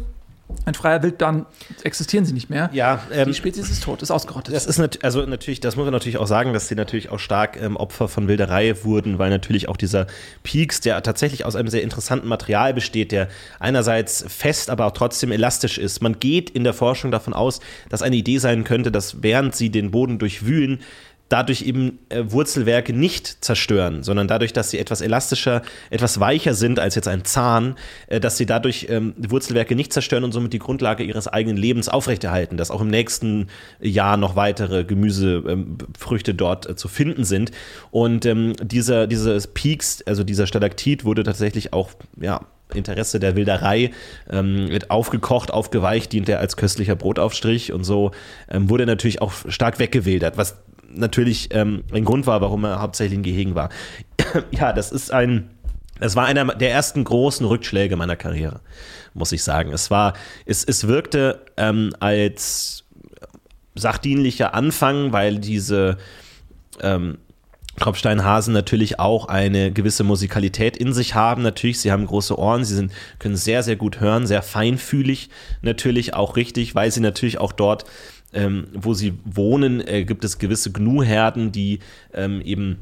Ein freier Wild, dann existieren sie nicht mehr. Ja, ähm, die Spezies ist tot, ist ausgerottet. Das ist nat also natürlich, das muss man natürlich auch sagen, dass sie natürlich auch stark ähm, Opfer von Wilderei wurden, weil natürlich auch dieser Peaks, der tatsächlich aus einem sehr interessanten Material besteht, der einerseits fest, aber auch trotzdem elastisch ist. Man geht in der Forschung davon aus, dass eine Idee sein könnte, dass während sie den Boden durchwühlen, dadurch eben äh, Wurzelwerke nicht zerstören, sondern dadurch, dass sie etwas elastischer, etwas weicher sind als jetzt ein Zahn, äh, dass sie dadurch ähm, Wurzelwerke nicht zerstören und somit die Grundlage ihres eigenen Lebens aufrechterhalten, dass auch im nächsten Jahr noch weitere Gemüsefrüchte ähm, dort äh, zu finden sind. Und ähm, dieser, dieses Peaks, also dieser Stalaktit wurde tatsächlich auch, ja, Interesse der Wilderei ähm, wird aufgekocht, aufgeweicht, dient er als köstlicher Brotaufstrich und so ähm, wurde natürlich auch stark weggewildert, was natürlich ähm, ein Grund war, warum er hauptsächlich in Gehegen war. ja, das ist ein, das war einer der ersten großen Rückschläge meiner Karriere, muss ich sagen. Es war, es, es wirkte ähm, als sachdienlicher Anfang, weil diese ähm, Tropfsteinhasen natürlich auch eine gewisse Musikalität in sich haben. Natürlich, sie haben große Ohren, sie sind, können sehr, sehr gut hören, sehr feinfühlig natürlich auch richtig, weil sie natürlich auch dort ähm, wo sie wohnen, äh, gibt es gewisse Gnu-Herden, die ähm, eben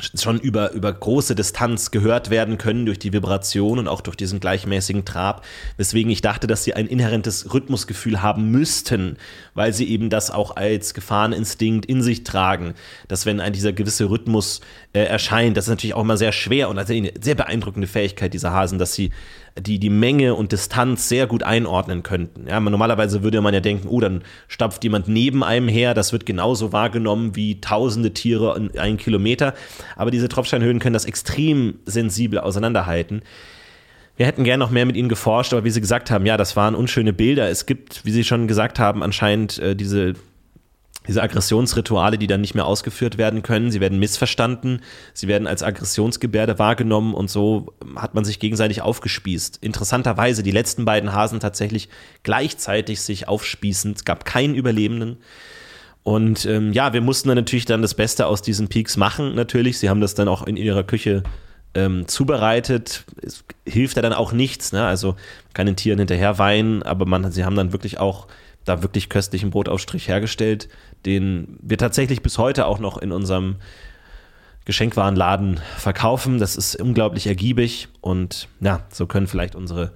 schon über, über große Distanz gehört werden können durch die Vibration und auch durch diesen gleichmäßigen Trab, weswegen ich dachte, dass sie ein inhärentes Rhythmusgefühl haben müssten, weil sie eben das auch als Gefahreninstinkt in sich tragen, dass wenn ein dieser gewisse Rhythmus äh, erscheint, das ist natürlich auch immer sehr schwer und eine sehr beeindruckende Fähigkeit dieser Hasen, dass sie die die Menge und Distanz sehr gut einordnen könnten. Ja, normalerweise würde man ja denken, oh, dann stapft jemand neben einem her, das wird genauso wahrgenommen wie tausende Tiere in einen Kilometer. Aber diese Tropfsteinhöhlen können das extrem sensibel auseinanderhalten. Wir hätten gern noch mehr mit ihnen geforscht, aber wie Sie gesagt haben, ja, das waren unschöne Bilder. Es gibt, wie Sie schon gesagt haben, anscheinend äh, diese diese Aggressionsrituale, die dann nicht mehr ausgeführt werden können. Sie werden missverstanden, sie werden als Aggressionsgebärde wahrgenommen und so hat man sich gegenseitig aufgespießt. Interessanterweise die letzten beiden Hasen tatsächlich gleichzeitig sich aufspießend, es gab keinen Überlebenden. Und ähm, ja, wir mussten dann natürlich dann das Beste aus diesen Peaks machen, natürlich. Sie haben das dann auch in ihrer Küche ähm, zubereitet. Es hilft ja dann auch nichts, ne? Also man kann den Tieren hinterher weinen, aber man, sie haben dann wirklich auch da wirklich köstlichen Brotaufstrich hergestellt, den wir tatsächlich bis heute auch noch in unserem Geschenkwarenladen verkaufen. Das ist unglaublich ergiebig und ja, so können vielleicht unsere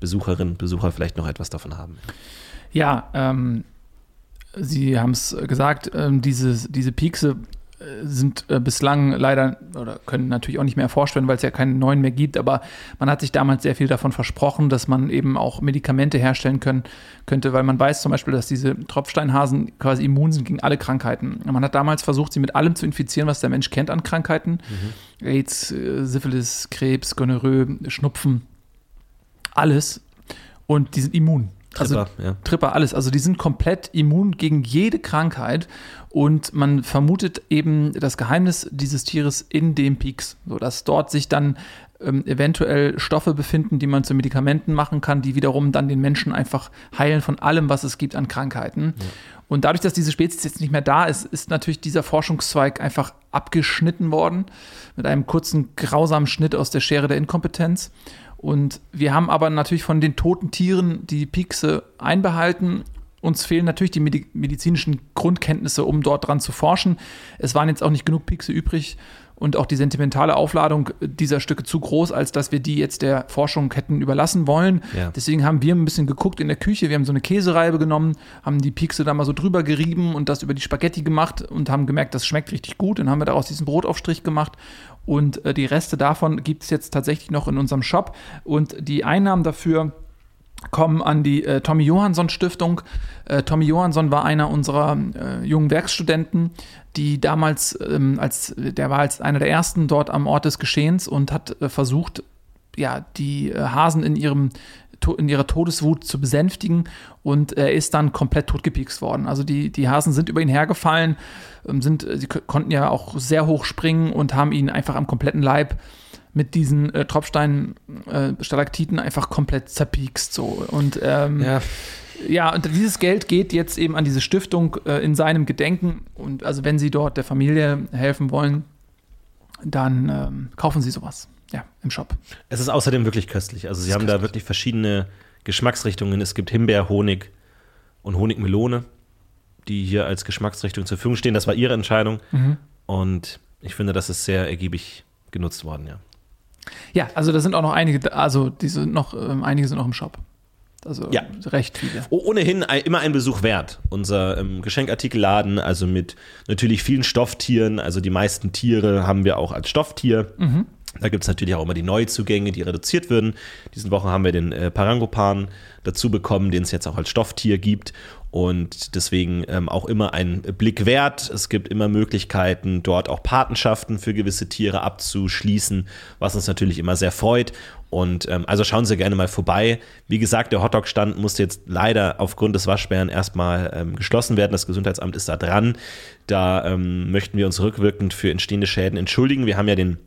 Besucherinnen und Besucher vielleicht noch etwas davon haben. Ja, ähm, Sie haben es gesagt, ähm, diese, diese Piekse sind äh, bislang leider oder können natürlich auch nicht mehr erforscht werden, weil es ja keinen neuen mehr gibt, aber man hat sich damals sehr viel davon versprochen, dass man eben auch Medikamente herstellen können, könnte, weil man weiß zum Beispiel, dass diese Tropfsteinhasen quasi immun sind gegen alle Krankheiten. Man hat damals versucht, sie mit allem zu infizieren, was der Mensch kennt an Krankheiten. Mhm. AIDS, äh, Syphilis, Krebs, Gonorrhoe, Schnupfen, alles. Und die sind immun. Also Tripper, ja. Tripper, alles. Also die sind komplett immun gegen jede Krankheit und man vermutet eben das Geheimnis dieses Tieres in dem Peaks, sodass dort sich dann ähm, eventuell Stoffe befinden, die man zu Medikamenten machen kann, die wiederum dann den Menschen einfach heilen von allem, was es gibt an Krankheiten. Ja. Und dadurch, dass diese Spezies jetzt nicht mehr da ist, ist natürlich dieser Forschungszweig einfach abgeschnitten worden mit einem kurzen grausamen Schnitt aus der Schere der Inkompetenz. Und wir haben aber natürlich von den toten Tieren die Piekse einbehalten. Uns fehlen natürlich die medizinischen Grundkenntnisse, um dort dran zu forschen. Es waren jetzt auch nicht genug Piekse übrig und auch die sentimentale Aufladung dieser Stücke zu groß, als dass wir die jetzt der Forschung hätten überlassen wollen. Ja. Deswegen haben wir ein bisschen geguckt in der Küche. Wir haben so eine Käsereibe genommen, haben die Piekse da mal so drüber gerieben und das über die Spaghetti gemacht und haben gemerkt, das schmeckt richtig gut. Dann haben wir daraus diesen Brotaufstrich gemacht und äh, die Reste davon gibt es jetzt tatsächlich noch in unserem Shop. Und die Einnahmen dafür kommen an die äh, Tommy Johansson Stiftung. Äh, Tommy Johansson war einer unserer äh, jungen Werkstudenten, die damals, ähm, als der war als einer der ersten dort am Ort des Geschehens und hat äh, versucht, ja, die äh, Hasen in ihrem in ihrer Todeswut zu besänftigen und er ist dann komplett totgepiekst worden. Also die, die Hasen sind über ihn hergefallen, ähm, sind, sie konnten ja auch sehr hoch springen und haben ihn einfach am kompletten Leib mit diesen äh, Tropfstein äh, Stalaktiten einfach komplett zerpiekst so und ähm, ja. Ja, und dieses Geld geht jetzt eben an diese Stiftung äh, in seinem Gedenken. Und also wenn Sie dort der Familie helfen wollen, dann ähm, kaufen Sie sowas. Ja, im Shop. Es ist außerdem wirklich köstlich. Also Sie haben köstlich. da wirklich verschiedene Geschmacksrichtungen. Es gibt Himbeer, Honig und Honigmelone, die hier als Geschmacksrichtung zur Verfügung stehen. Das war Ihre Entscheidung. Mhm. Und ich finde, das ist sehr ergiebig genutzt worden, ja. Ja, also da sind auch noch einige, also diese noch, ähm, einige sind noch im Shop. Also ja. recht viele. Ohnehin immer ein Besuch wert. Unser ähm, Geschenkartikelladen, also mit natürlich vielen Stofftieren. Also die meisten Tiere haben wir auch als Stofftier. Mhm. Da gibt es natürlich auch immer die Neuzugänge, die reduziert würden. Diesen Wochen haben wir den äh, Parangopan dazu bekommen, den es jetzt auch als Stofftier gibt. Und deswegen ähm, auch immer ein Blick wert. Es gibt immer Möglichkeiten, dort auch Patenschaften für gewisse Tiere abzuschließen, was uns natürlich immer sehr freut. Und ähm, also schauen Sie gerne mal vorbei. Wie gesagt, der Hotdog-Stand musste jetzt leider aufgrund des Waschbären erstmal ähm, geschlossen werden. Das Gesundheitsamt ist da dran. Da ähm, möchten wir uns rückwirkend für entstehende Schäden entschuldigen. Wir haben ja den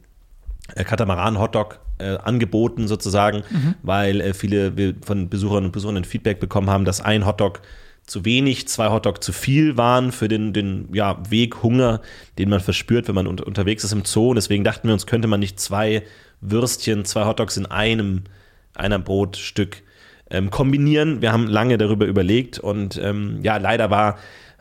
Katamaran-Hotdog äh, angeboten sozusagen, mhm. weil äh, viele von Besucherinnen und Besuchern ein Feedback bekommen haben, dass ein Hotdog zu wenig, zwei Hotdog zu viel waren für den, den ja, Weg Hunger, den man verspürt, wenn man un unterwegs ist im Zoo. Und deswegen dachten wir uns, könnte man nicht zwei Würstchen, zwei Hotdogs in einem, einer Brotstück ähm, kombinieren. Wir haben lange darüber überlegt und ähm, ja, leider war,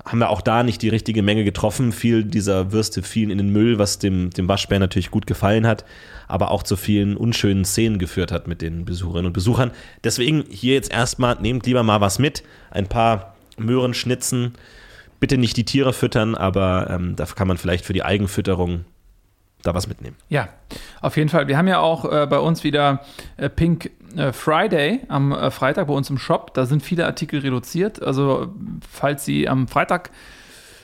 haben wir auch da nicht die richtige Menge getroffen. Viel dieser Würste fielen in den Müll, was dem, dem Waschbär natürlich gut gefallen hat, aber auch zu vielen unschönen Szenen geführt hat mit den Besucherinnen und Besuchern. Deswegen hier jetzt erstmal, nehmt lieber mal was mit. Ein paar Möhren schnitzen. Bitte nicht die Tiere füttern, aber ähm, da kann man vielleicht für die Eigenfütterung da was mitnehmen. Ja, auf jeden Fall. Wir haben ja auch äh, bei uns wieder äh, Pink äh, Friday am äh, Freitag bei uns im Shop. Da sind viele Artikel reduziert. Also falls Sie am Freitag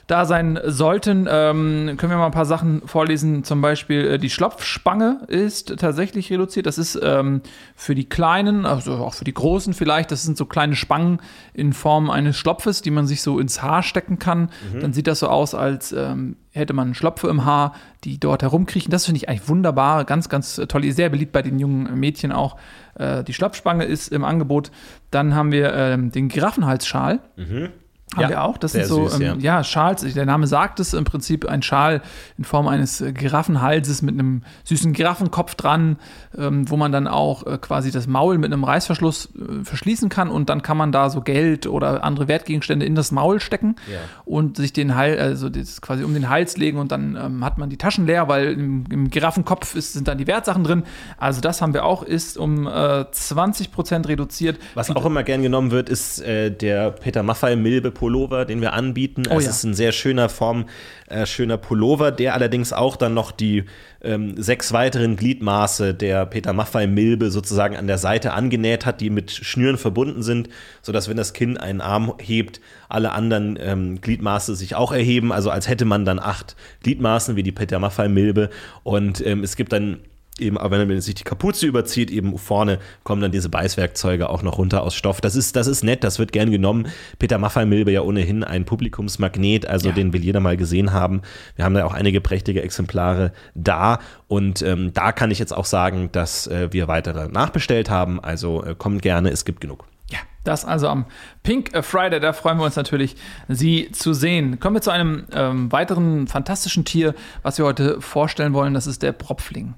da sein sollten, ähm, können wir mal ein paar Sachen vorlesen. Zum Beispiel äh, die Schlopfspange ist tatsächlich reduziert. Das ist ähm, für die Kleinen, also auch für die Großen vielleicht, das sind so kleine Spangen in Form eines Schlopfes, die man sich so ins Haar stecken kann. Mhm. Dann sieht das so aus, als ähm, hätte man Schlopfe im Haar, die dort herumkriechen. Das finde ich eigentlich wunderbar, ganz, ganz toll. Sehr beliebt bei den jungen Mädchen auch. Äh, die Schlopfspange ist im Angebot. Dann haben wir ähm, den Giraffenhalsschal. Mhm. Haben ja, wir auch. Das sind so, süß, ähm, ja. ja. Schals. Der Name sagt es im Prinzip ein Schal in Form eines äh, Giraffenhalses mit einem süßen Giraffenkopf dran, ähm, wo man dann auch äh, quasi das Maul mit einem Reißverschluss äh, verschließen kann und dann kann man da so Geld oder andere Wertgegenstände in das Maul stecken ja. und sich den Hals, also das quasi um den Hals legen und dann ähm, hat man die Taschen leer, weil im, im Giraffenkopf ist, sind dann die Wertsachen drin. Also das haben wir auch, ist um äh, 20 Prozent reduziert. Was auch immer gern genommen wird, ist äh, der Peter Maffei Milbe Pullover, den wir anbieten. Oh, es ja. ist ein sehr schöner Form, äh, schöner Pullover, der allerdings auch dann noch die ähm, sechs weiteren Gliedmaße der Peter Maffei Milbe sozusagen an der Seite angenäht hat, die mit Schnüren verbunden sind, sodass wenn das Kind einen Arm hebt, alle anderen ähm, Gliedmaße sich auch erheben, also als hätte man dann acht Gliedmaßen wie die Peter Maffei Milbe und ähm, es gibt dann eben, aber wenn man sich die Kapuze überzieht, eben vorne kommen dann diese Beißwerkzeuge auch noch runter aus Stoff. Das ist, das ist nett, das wird gern genommen. Peter Maffay-Milbe ja ohnehin ein Publikumsmagnet, also ja. den will jeder mal gesehen haben. Wir haben da auch einige prächtige Exemplare da und ähm, da kann ich jetzt auch sagen, dass äh, wir weitere nachbestellt haben. Also äh, kommt gerne, es gibt genug. Ja, das also am Pink Friday, da freuen wir uns natürlich, Sie zu sehen. Kommen wir zu einem ähm, weiteren fantastischen Tier, was wir heute vorstellen wollen. Das ist der Propfling.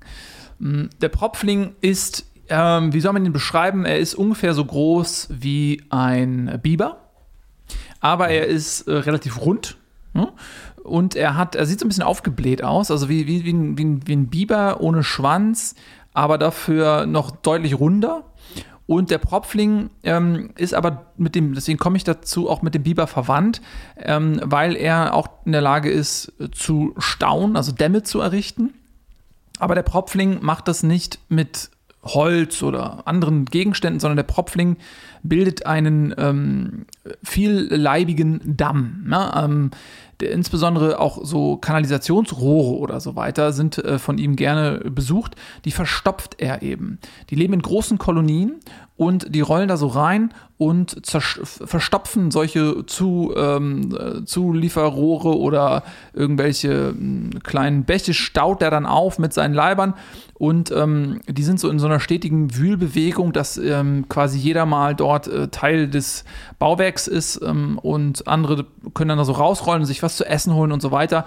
Mm, der Propfling ist, ähm, wie soll man ihn beschreiben? Er ist ungefähr so groß wie ein Biber, aber er ist äh, relativ rund. Ne? Und er hat, er sieht so ein bisschen aufgebläht aus, also wie, wie, wie, ein, wie, ein, wie ein Biber ohne Schwanz, aber dafür noch deutlich runder. Und der Propfling ähm, ist aber mit dem, deswegen komme ich dazu, auch mit dem Biber verwandt, ähm, weil er auch in der Lage ist äh, zu stauen, also Dämme zu errichten. Aber der Propfling macht das nicht mit Holz oder anderen Gegenständen, sondern der Propfling bildet einen ähm, vielleibigen Damm. Ne? Ähm, der, insbesondere auch so Kanalisationsrohre oder so weiter sind äh, von ihm gerne besucht. Die verstopft er eben. Die leben in großen Kolonien und die rollen da so rein und verstopfen solche zu, ähm, äh, Zulieferrohre oder irgendwelche äh, kleinen Bäche, staut er dann auf mit seinen Leibern und ähm, die sind so in so einer stetigen Wühlbewegung, dass ähm, quasi jeder mal dort äh, Teil des Bauwerks ist ähm, und andere können dann da so rausrollen und sich was zu essen holen und so weiter.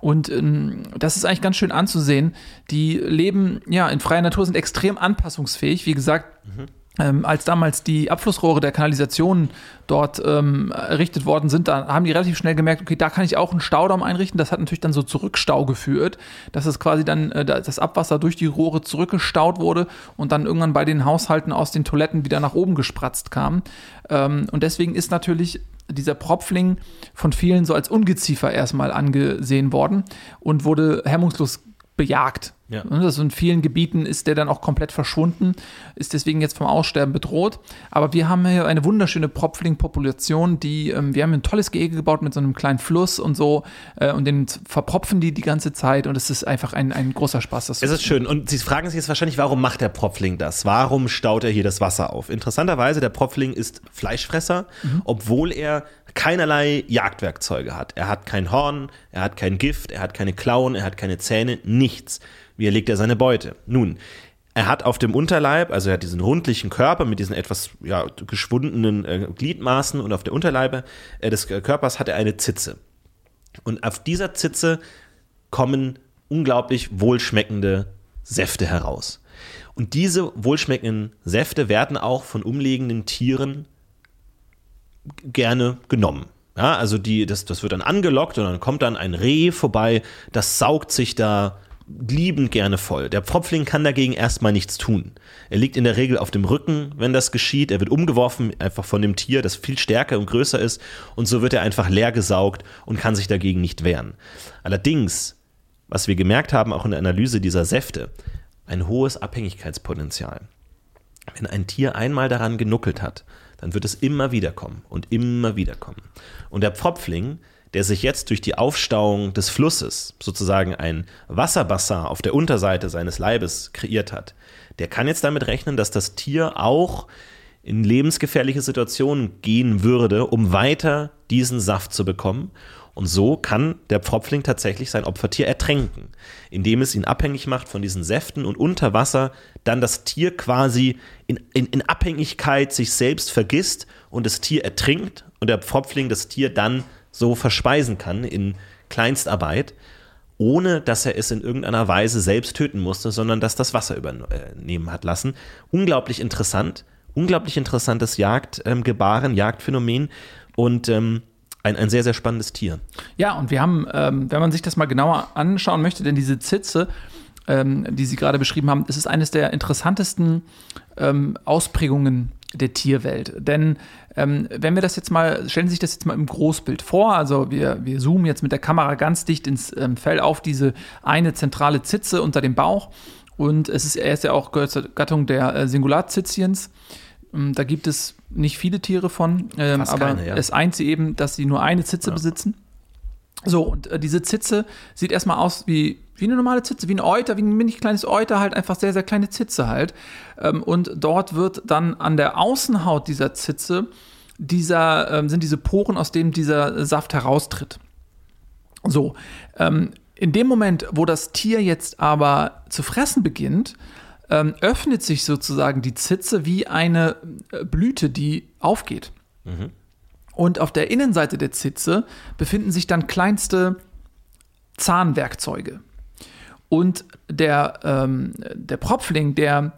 Und ähm, das ist eigentlich ganz schön anzusehen. Die leben ja in freier Natur, sind extrem anpassungsfähig. Wie gesagt, mhm ähm, als damals die Abflussrohre der Kanalisation dort ähm, errichtet worden sind, da haben die relativ schnell gemerkt, okay, da kann ich auch einen Staudamm einrichten. Das hat natürlich dann so Zurückstau geführt, dass es quasi dann äh, das Abwasser durch die Rohre zurückgestaut wurde und dann irgendwann bei den Haushalten aus den Toiletten wieder nach oben gespratzt kam. Ähm, und deswegen ist natürlich dieser Propfling von vielen so als Ungeziefer erstmal angesehen worden und wurde hemmungslos bejagt. Ja. Also in vielen Gebieten ist der dann auch komplett verschwunden, ist deswegen jetzt vom Aussterben bedroht. Aber wir haben hier eine wunderschöne Propfling-Population, die, ähm, wir haben ein tolles Gehege gebaut mit so einem kleinen Fluss und so äh, und den verpropfen die die ganze Zeit und es ist einfach ein, ein großer Spaß. Das es ist schön und Sie fragen sich jetzt wahrscheinlich, warum macht der Propfling das? Warum staut er hier das Wasser auf? Interessanterweise, der Propfling ist Fleischfresser, mhm. obwohl er keinerlei Jagdwerkzeuge hat. Er hat kein Horn, er hat kein Gift, er hat keine Klauen, er hat keine Zähne, nichts. Wie erlegt er seine Beute? Nun, er hat auf dem Unterleib, also er hat diesen rundlichen Körper mit diesen etwas ja, geschwundenen äh, Gliedmaßen und auf der Unterleibe äh, des Körpers hat er eine Zitze. Und auf dieser Zitze kommen unglaublich wohlschmeckende Säfte heraus. Und diese wohlschmeckenden Säfte werden auch von umliegenden Tieren gerne genommen. Ja, also die, das, das wird dann angelockt und dann kommt dann ein Reh vorbei, das saugt sich da liebend gerne voll. Der Pfropfling kann dagegen erstmal nichts tun. Er liegt in der Regel auf dem Rücken, wenn das geschieht. Er wird umgeworfen, einfach von dem Tier, das viel stärker und größer ist. Und so wird er einfach leer gesaugt und kann sich dagegen nicht wehren. Allerdings, was wir gemerkt haben, auch in der Analyse dieser Säfte, ein hohes Abhängigkeitspotenzial. Wenn ein Tier einmal daran genuckelt hat, dann wird es immer wieder kommen und immer wieder kommen. Und der Pfropfling der sich jetzt durch die Aufstauung des Flusses sozusagen ein Wasserbassin auf der Unterseite seines Leibes kreiert hat, der kann jetzt damit rechnen, dass das Tier auch in lebensgefährliche Situationen gehen würde, um weiter diesen Saft zu bekommen. Und so kann der Pfropfling tatsächlich sein Opfertier ertränken, indem es ihn abhängig macht von diesen Säften und unter Wasser dann das Tier quasi in, in, in Abhängigkeit sich selbst vergisst und das Tier ertrinkt und der Pfropfling das Tier dann so verspeisen kann in Kleinstarbeit, ohne dass er es in irgendeiner Weise selbst töten musste, sondern dass das Wasser übernehmen hat lassen. Unglaublich interessant, unglaublich interessantes Jagdgebaren, ähm, Jagdphänomen und ähm, ein, ein sehr, sehr spannendes Tier. Ja, und wir haben, ähm, wenn man sich das mal genauer anschauen möchte, denn diese Zitze, ähm, die Sie gerade beschrieben haben, es ist eines der interessantesten ähm, Ausprägungen der Tierwelt. Denn ähm, wenn wir das jetzt mal, stellen Sie sich das jetzt mal im Großbild vor, also wir, wir zoomen jetzt mit der Kamera ganz dicht ins ähm, Fell auf diese eine zentrale Zitze unter dem Bauch und es ist, er ist ja auch gehört zur Gattung der äh, Singularzitiens. Ähm, da gibt es nicht viele Tiere von, ähm, aber keine, ja. es eint sie eben, dass sie nur eine Zitze ja. besitzen. So, und äh, diese Zitze sieht erstmal aus wie wie eine normale Zitze, wie ein Euter, wie ein mini kleines Euter, halt einfach sehr, sehr kleine Zitze halt. Ähm, und dort wird dann an der Außenhaut dieser Zitze dieser, ähm, sind diese Poren, aus denen dieser Saft heraustritt. So, ähm, in dem Moment, wo das Tier jetzt aber zu fressen beginnt, öffnet sich sozusagen die Zitze wie eine äh, Blüte, die aufgeht. Mhm. Und auf der Innenseite der Zitze befinden sich dann kleinste Zahnwerkzeuge. Und der, ähm, der Propfling, der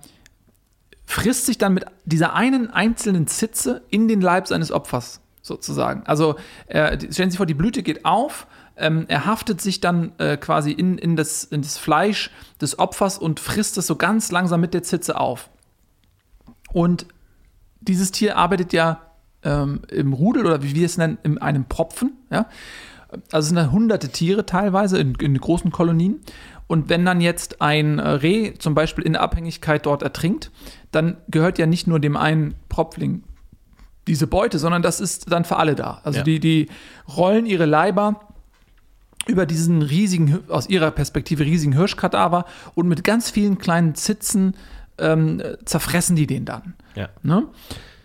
frisst sich dann mit dieser einen einzelnen Zitze in den Leib seines Opfers sozusagen. Also äh, stellen Sie sich vor, die Blüte geht auf, ähm, er haftet sich dann äh, quasi in, in, das, in das Fleisch des Opfers und frisst es so ganz langsam mit der Zitze auf. Und dieses Tier arbeitet ja ähm, im Rudel oder wie wir es nennen, in einem Propfen. Ja? Also es sind dann hunderte Tiere teilweise in, in großen Kolonien. Und wenn dann jetzt ein äh, Reh zum Beispiel in der Abhängigkeit dort ertrinkt, dann gehört ja nicht nur dem einen Propfling diese Beute, sondern das ist dann für alle da. Also ja. die, die rollen ihre Leiber über diesen riesigen, aus ihrer Perspektive riesigen Hirschkadaver und mit ganz vielen kleinen Zitzen ähm, zerfressen die den dann. Ja. Ne?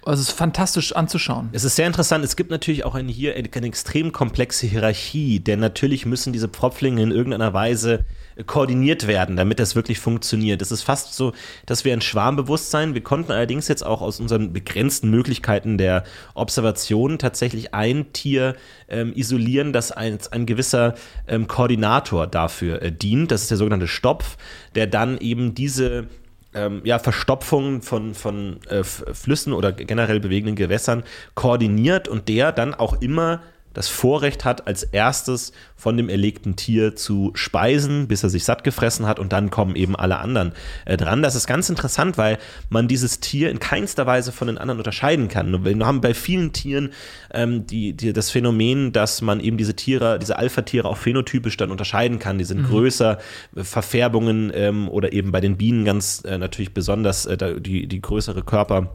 Also es ist fantastisch anzuschauen. Es ist sehr interessant. Es gibt natürlich auch eine, hier eine, eine extrem komplexe Hierarchie, denn natürlich müssen diese Pfropflinge in irgendeiner Weise koordiniert werden, damit das wirklich funktioniert. Es ist fast so, dass wir ein Schwarmbewusstsein, wir konnten allerdings jetzt auch aus unseren begrenzten Möglichkeiten der Observation tatsächlich ein Tier ähm, isolieren, das als ein gewisser ähm, Koordinator dafür äh, dient. Das ist der sogenannte Stopf, der dann eben diese ähm, ja, Verstopfung von, von äh, Flüssen oder generell bewegenden Gewässern koordiniert und der dann auch immer das Vorrecht hat, als erstes von dem erlegten Tier zu speisen, bis er sich satt gefressen hat und dann kommen eben alle anderen äh, dran. Das ist ganz interessant, weil man dieses Tier in keinster Weise von den anderen unterscheiden kann. Wir haben bei vielen Tieren ähm, die, die, das Phänomen, dass man eben diese Tiere, diese Alpha-Tiere auch phänotypisch dann unterscheiden kann. Die sind mhm. größer, äh, Verfärbungen ähm, oder eben bei den Bienen ganz äh, natürlich besonders äh, die, die größere Körper.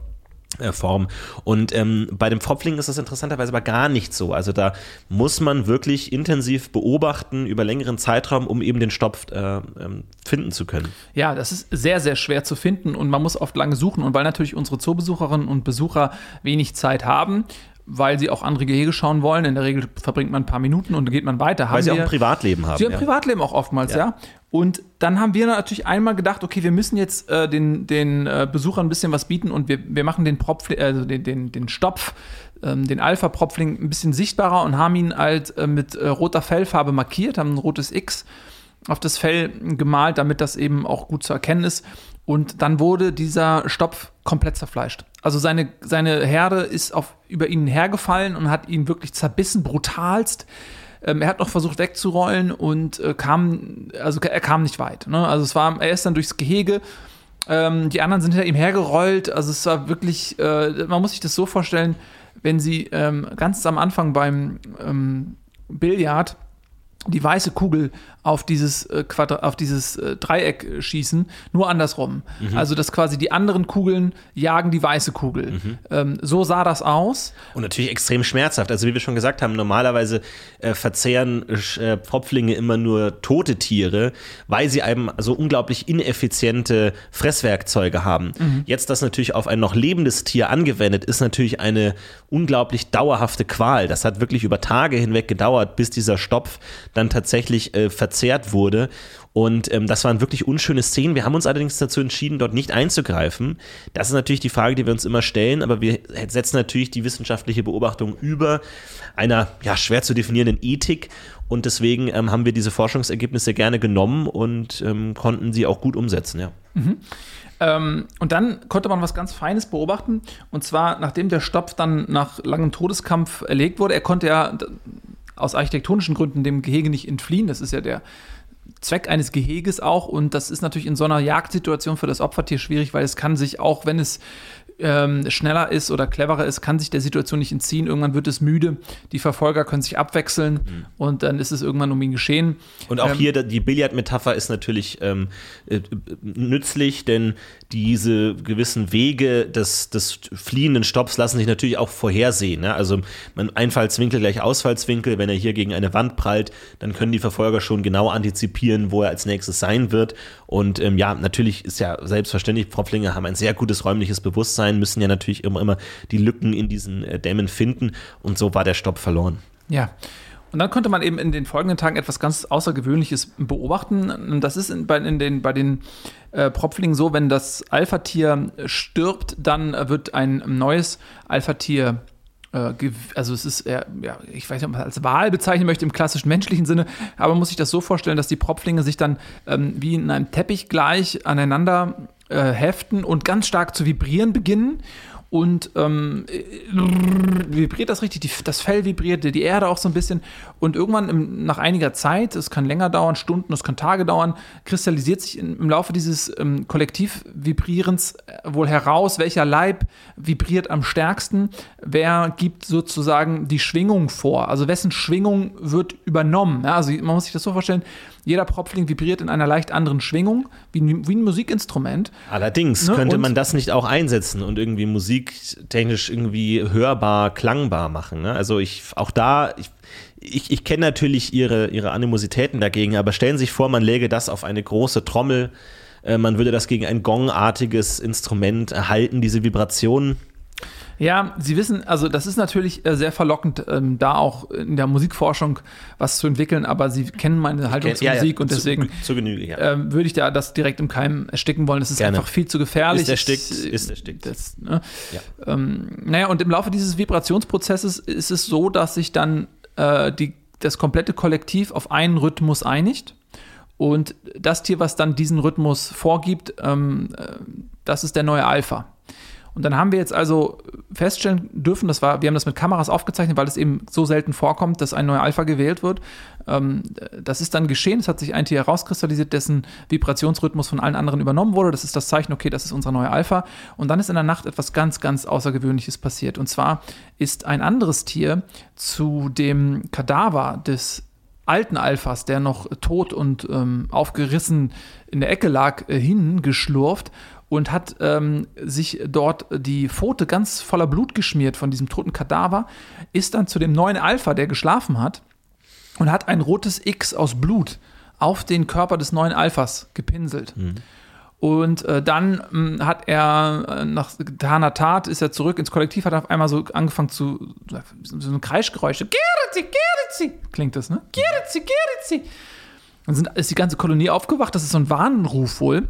Äh, Form. Und ähm, bei dem Pfropfling ist das interessanterweise aber gar nicht so. Also da muss man wirklich intensiv beobachten über längeren Zeitraum, um eben den Stopf äh, ähm, finden zu können. Ja, das ist sehr, sehr schwer zu finden und man muss oft lange suchen. Und weil natürlich unsere Zoobesucherinnen und Besucher wenig Zeit haben, weil sie auch andere Gehege schauen wollen. In der Regel verbringt man ein paar Minuten und dann geht man weiter. Weil haben sie auch ein Privatleben haben. Sie haben ja. Privatleben auch oftmals, ja. ja. Und dann haben wir natürlich einmal gedacht, okay, wir müssen jetzt äh, den, den äh, Besuchern ein bisschen was bieten und wir, wir machen den, Propf, also den, den, den Stopf, ähm, den Alpha-Propfling ein bisschen sichtbarer und haben ihn halt äh, mit äh, roter Fellfarbe markiert, haben ein rotes X auf das Fell gemalt, damit das eben auch gut zu erkennen ist. Und dann wurde dieser Stopf komplett zerfleischt. Also seine, seine Herde ist auf, über ihn hergefallen und hat ihn wirklich zerbissen, brutalst. Ähm, er hat noch versucht wegzurollen und äh, kam, also er kam nicht weit. Ne? Also es war, er ist dann durchs Gehege. Ähm, die anderen sind hinter ihm hergerollt. Also es war wirklich, äh, man muss sich das so vorstellen, wenn sie ähm, ganz am Anfang beim ähm, Billard die weiße Kugel auf dieses, äh, Quadra auf dieses äh, Dreieck äh, schießen, nur andersrum. Mhm. Also, dass quasi die anderen Kugeln jagen die weiße Kugel. Mhm. Ähm, so sah das aus. Und natürlich extrem schmerzhaft. Also, wie wir schon gesagt haben, normalerweise äh, verzehren äh, Pfropflinge immer nur tote Tiere, weil sie eben so unglaublich ineffiziente Fresswerkzeuge haben. Mhm. Jetzt das natürlich auf ein noch lebendes Tier angewendet, ist natürlich eine unglaublich dauerhafte Qual. Das hat wirklich über Tage hinweg gedauert, bis dieser Stopf dann tatsächlich äh, verzehrt wurde. Und ähm, das waren wirklich unschöne Szenen. Wir haben uns allerdings dazu entschieden, dort nicht einzugreifen. Das ist natürlich die Frage, die wir uns immer stellen, aber wir setzen natürlich die wissenschaftliche Beobachtung über einer ja, schwer zu definierenden Ethik. Und deswegen ähm, haben wir diese Forschungsergebnisse gerne genommen und ähm, konnten sie auch gut umsetzen. Ja. Mhm. Ähm, und dann konnte man was ganz Feines beobachten. Und zwar, nachdem der Stopf dann nach langem Todeskampf erlegt wurde, er konnte ja aus architektonischen Gründen dem Gehege nicht entfliehen. Das ist ja der Zweck eines Geheges auch. Und das ist natürlich in so einer Jagdsituation für das Opfertier schwierig, weil es kann sich auch, wenn es ähm, schneller ist oder cleverer ist, kann sich der Situation nicht entziehen. Irgendwann wird es müde. Die Verfolger können sich abwechseln mhm. und dann ist es irgendwann um ihn geschehen. Und auch ähm, hier die Billardmetapher ist natürlich ähm, äh, nützlich, denn diese gewissen Wege des, des fliehenden Stopps lassen sich natürlich auch vorhersehen. Ne? Also man Einfallswinkel gleich Ausfallswinkel, wenn er hier gegen eine Wand prallt, dann können die Verfolger schon genau antizipieren, wo er als nächstes sein wird. Und ähm, ja, natürlich ist ja selbstverständlich, Pfropflinge haben ein sehr gutes räumliches Bewusstsein, müssen ja natürlich immer, immer die Lücken in diesen äh, Dämmen finden. Und so war der Stopp verloren. Ja. Und dann konnte man eben in den folgenden Tagen etwas ganz Außergewöhnliches beobachten. Das ist in, bei, in den, bei den äh, Propflingen so, wenn das Alpha-Tier stirbt, dann wird ein neues Alpha-Tier äh, also es ist, ja, ich weiß nicht, ob man es als Wahl bezeichnen möchte im klassischen menschlichen Sinne, aber man muss sich das so vorstellen, dass die Propflinge sich dann ähm, wie in einem Teppich gleich aneinander äh, heften und ganz stark zu vibrieren beginnen. Und ähm, vibriert das richtig, die, das Fell vibriert, die Erde auch so ein bisschen. Und irgendwann im, nach einiger Zeit, es kann länger dauern, Stunden, es kann Tage dauern, kristallisiert sich in, im Laufe dieses ähm, Kollektivvibrierens äh, wohl heraus, welcher Leib vibriert am stärksten, wer gibt sozusagen die Schwingung vor, also wessen Schwingung wird übernommen. Ja, also man muss sich das so vorstellen, Jeder Propfling vibriert in einer leicht anderen Schwingung, wie, ein- wie ein Musikinstrument. Allerdings Ne, könnte und- man das nicht auch einsetzen und irgendwie musiktechnisch irgendwie hörbar, klangbar machen. Ne? Also ich auch da, ich, ich, ich kenne natürlich ihre, ihre Animositäten dagegen, aber stellen Sie sich vor, man läge das auf eine große Trommel, äh, man würde das gegen ein gongartiges Instrument erhalten, diese Vibrationen. Ja, Sie wissen, also das ist natürlich äh, sehr verlockend, ähm, da auch in der Musikforschung was zu entwickeln, aber Sie kennen meine Haltung zur Ja, ja, Musik und zu- deswegen Zu, Genüge, ja. ähm, würde ich da das direkt im Keim ersticken wollen. Das ist Gerne. einfach viel zu gefährlich. Ist erstickt, äh, ist erstickt. Das, ne? Ja. ähm, naja, und im Laufe dieses Vibrationsprozesses ist es so, dass sich dann äh, die, das komplette Kollektiv auf einen Rhythmus einigt. Und das Tier, was dann diesen Rhythmus vorgibt, ähm, äh, das ist der neue Alpha. Und dann haben wir jetzt also feststellen dürfen, das war, wir haben das mit Kameras aufgezeichnet, weil es eben so selten vorkommt, dass ein neuer Alpha gewählt wird. Ähm, das ist dann geschehen. Es hat sich ein Tier herauskristallisiert, dessen Vibrationsrhythmus von allen anderen übernommen wurde. Das ist das Zeichen, okay, das ist unser neuer Alpha. Und dann ist in der Nacht etwas ganz, ganz Außergewöhnliches passiert. Und zwar ist ein anderes Tier zu dem Kadaver des alten Alphas, der noch tot und ähm, aufgerissen in der Ecke lag, äh, hingeschlurft und hat ähm, sich dort die Pfote ganz voller Blut geschmiert von diesem toten Kadaver, ist dann zu dem neuen Alpha, der geschlafen hat, und hat ein rotes X aus Blut auf den Körper des neuen Alphas gepinselt. Und äh, dann mh, hat er äh, nach getaner Tat ist er zurück ins Kollektiv, hat auf einmal so angefangen zu so ein Kreischgeräusch. Geritzi, Geritzi, klingt das, ne? Geritzi, Geritzi. Dann sind, ist die ganze Kolonie aufgewacht, das ist so ein Warnruf wohl.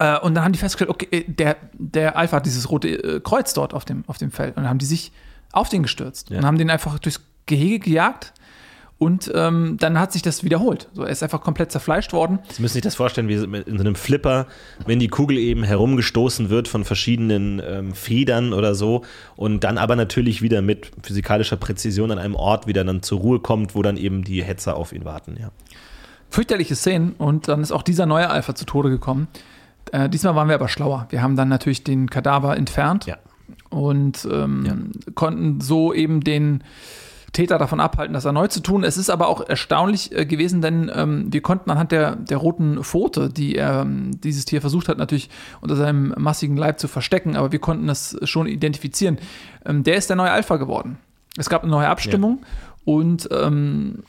Äh, und dann haben die festgestellt, okay, äh, der, der Alpha hat dieses rote äh, Kreuz dort auf dem, auf dem Feld. Und dann haben die sich auf den gestürzt Ja. und haben den einfach durchs Gehege gejagt. Und ähm, dann hat sich das wiederholt. So, er ist einfach komplett zerfleischt worden. Sie müssen sich das vorstellen, wie in so einem Flipper, wenn die Kugel eben herumgestoßen wird von verschiedenen ähm, Federn oder so und dann aber natürlich wieder mit physikalischer Präzision an einem Ort wieder dann zur Ruhe kommt, wo dann eben die Hetzer auf ihn warten. Ja. fürchterliche Szenen und dann ist auch dieser neue Alpha zu Tode gekommen. Äh, diesmal waren wir aber schlauer. Wir haben dann natürlich den Kadaver entfernt Ja. und ähm, konnten so eben den Täter davon abhalten, das erneut zu tun. Es ist aber auch erstaunlich äh, gewesen, denn ähm, wir konnten anhand der, der roten Pfote, die er, ähm, dieses Tier versucht hat, natürlich unter seinem massigen Leib zu verstecken, aber wir konnten das schon identifizieren. Ähm, der ist der neue Alpha geworden. Es gab eine neue Abstimmung und ähm,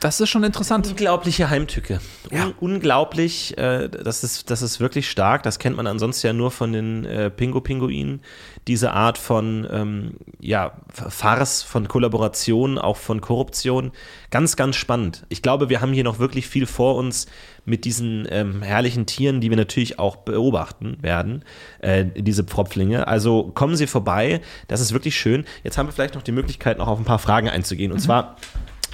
das ist schon interessant. Unglaubliche Heimtücke. Un unglaublich, äh, das, ist, das ist wirklich stark. Das kennt man ansonsten ja nur von den äh, Pingo-Pinguinen. Diese Art von ähm, ja, Farce, von Kollaboration, auch von Korruption. Ganz, ganz spannend. Ich glaube, wir haben hier noch wirklich viel vor uns mit diesen ähm, herrlichen Tieren, die wir natürlich auch beobachten werden, äh, diese Pfropflinge. Also kommen Sie vorbei, das ist wirklich schön. Jetzt haben wir vielleicht noch die Möglichkeit, noch auf ein paar Fragen einzugehen. Und zwar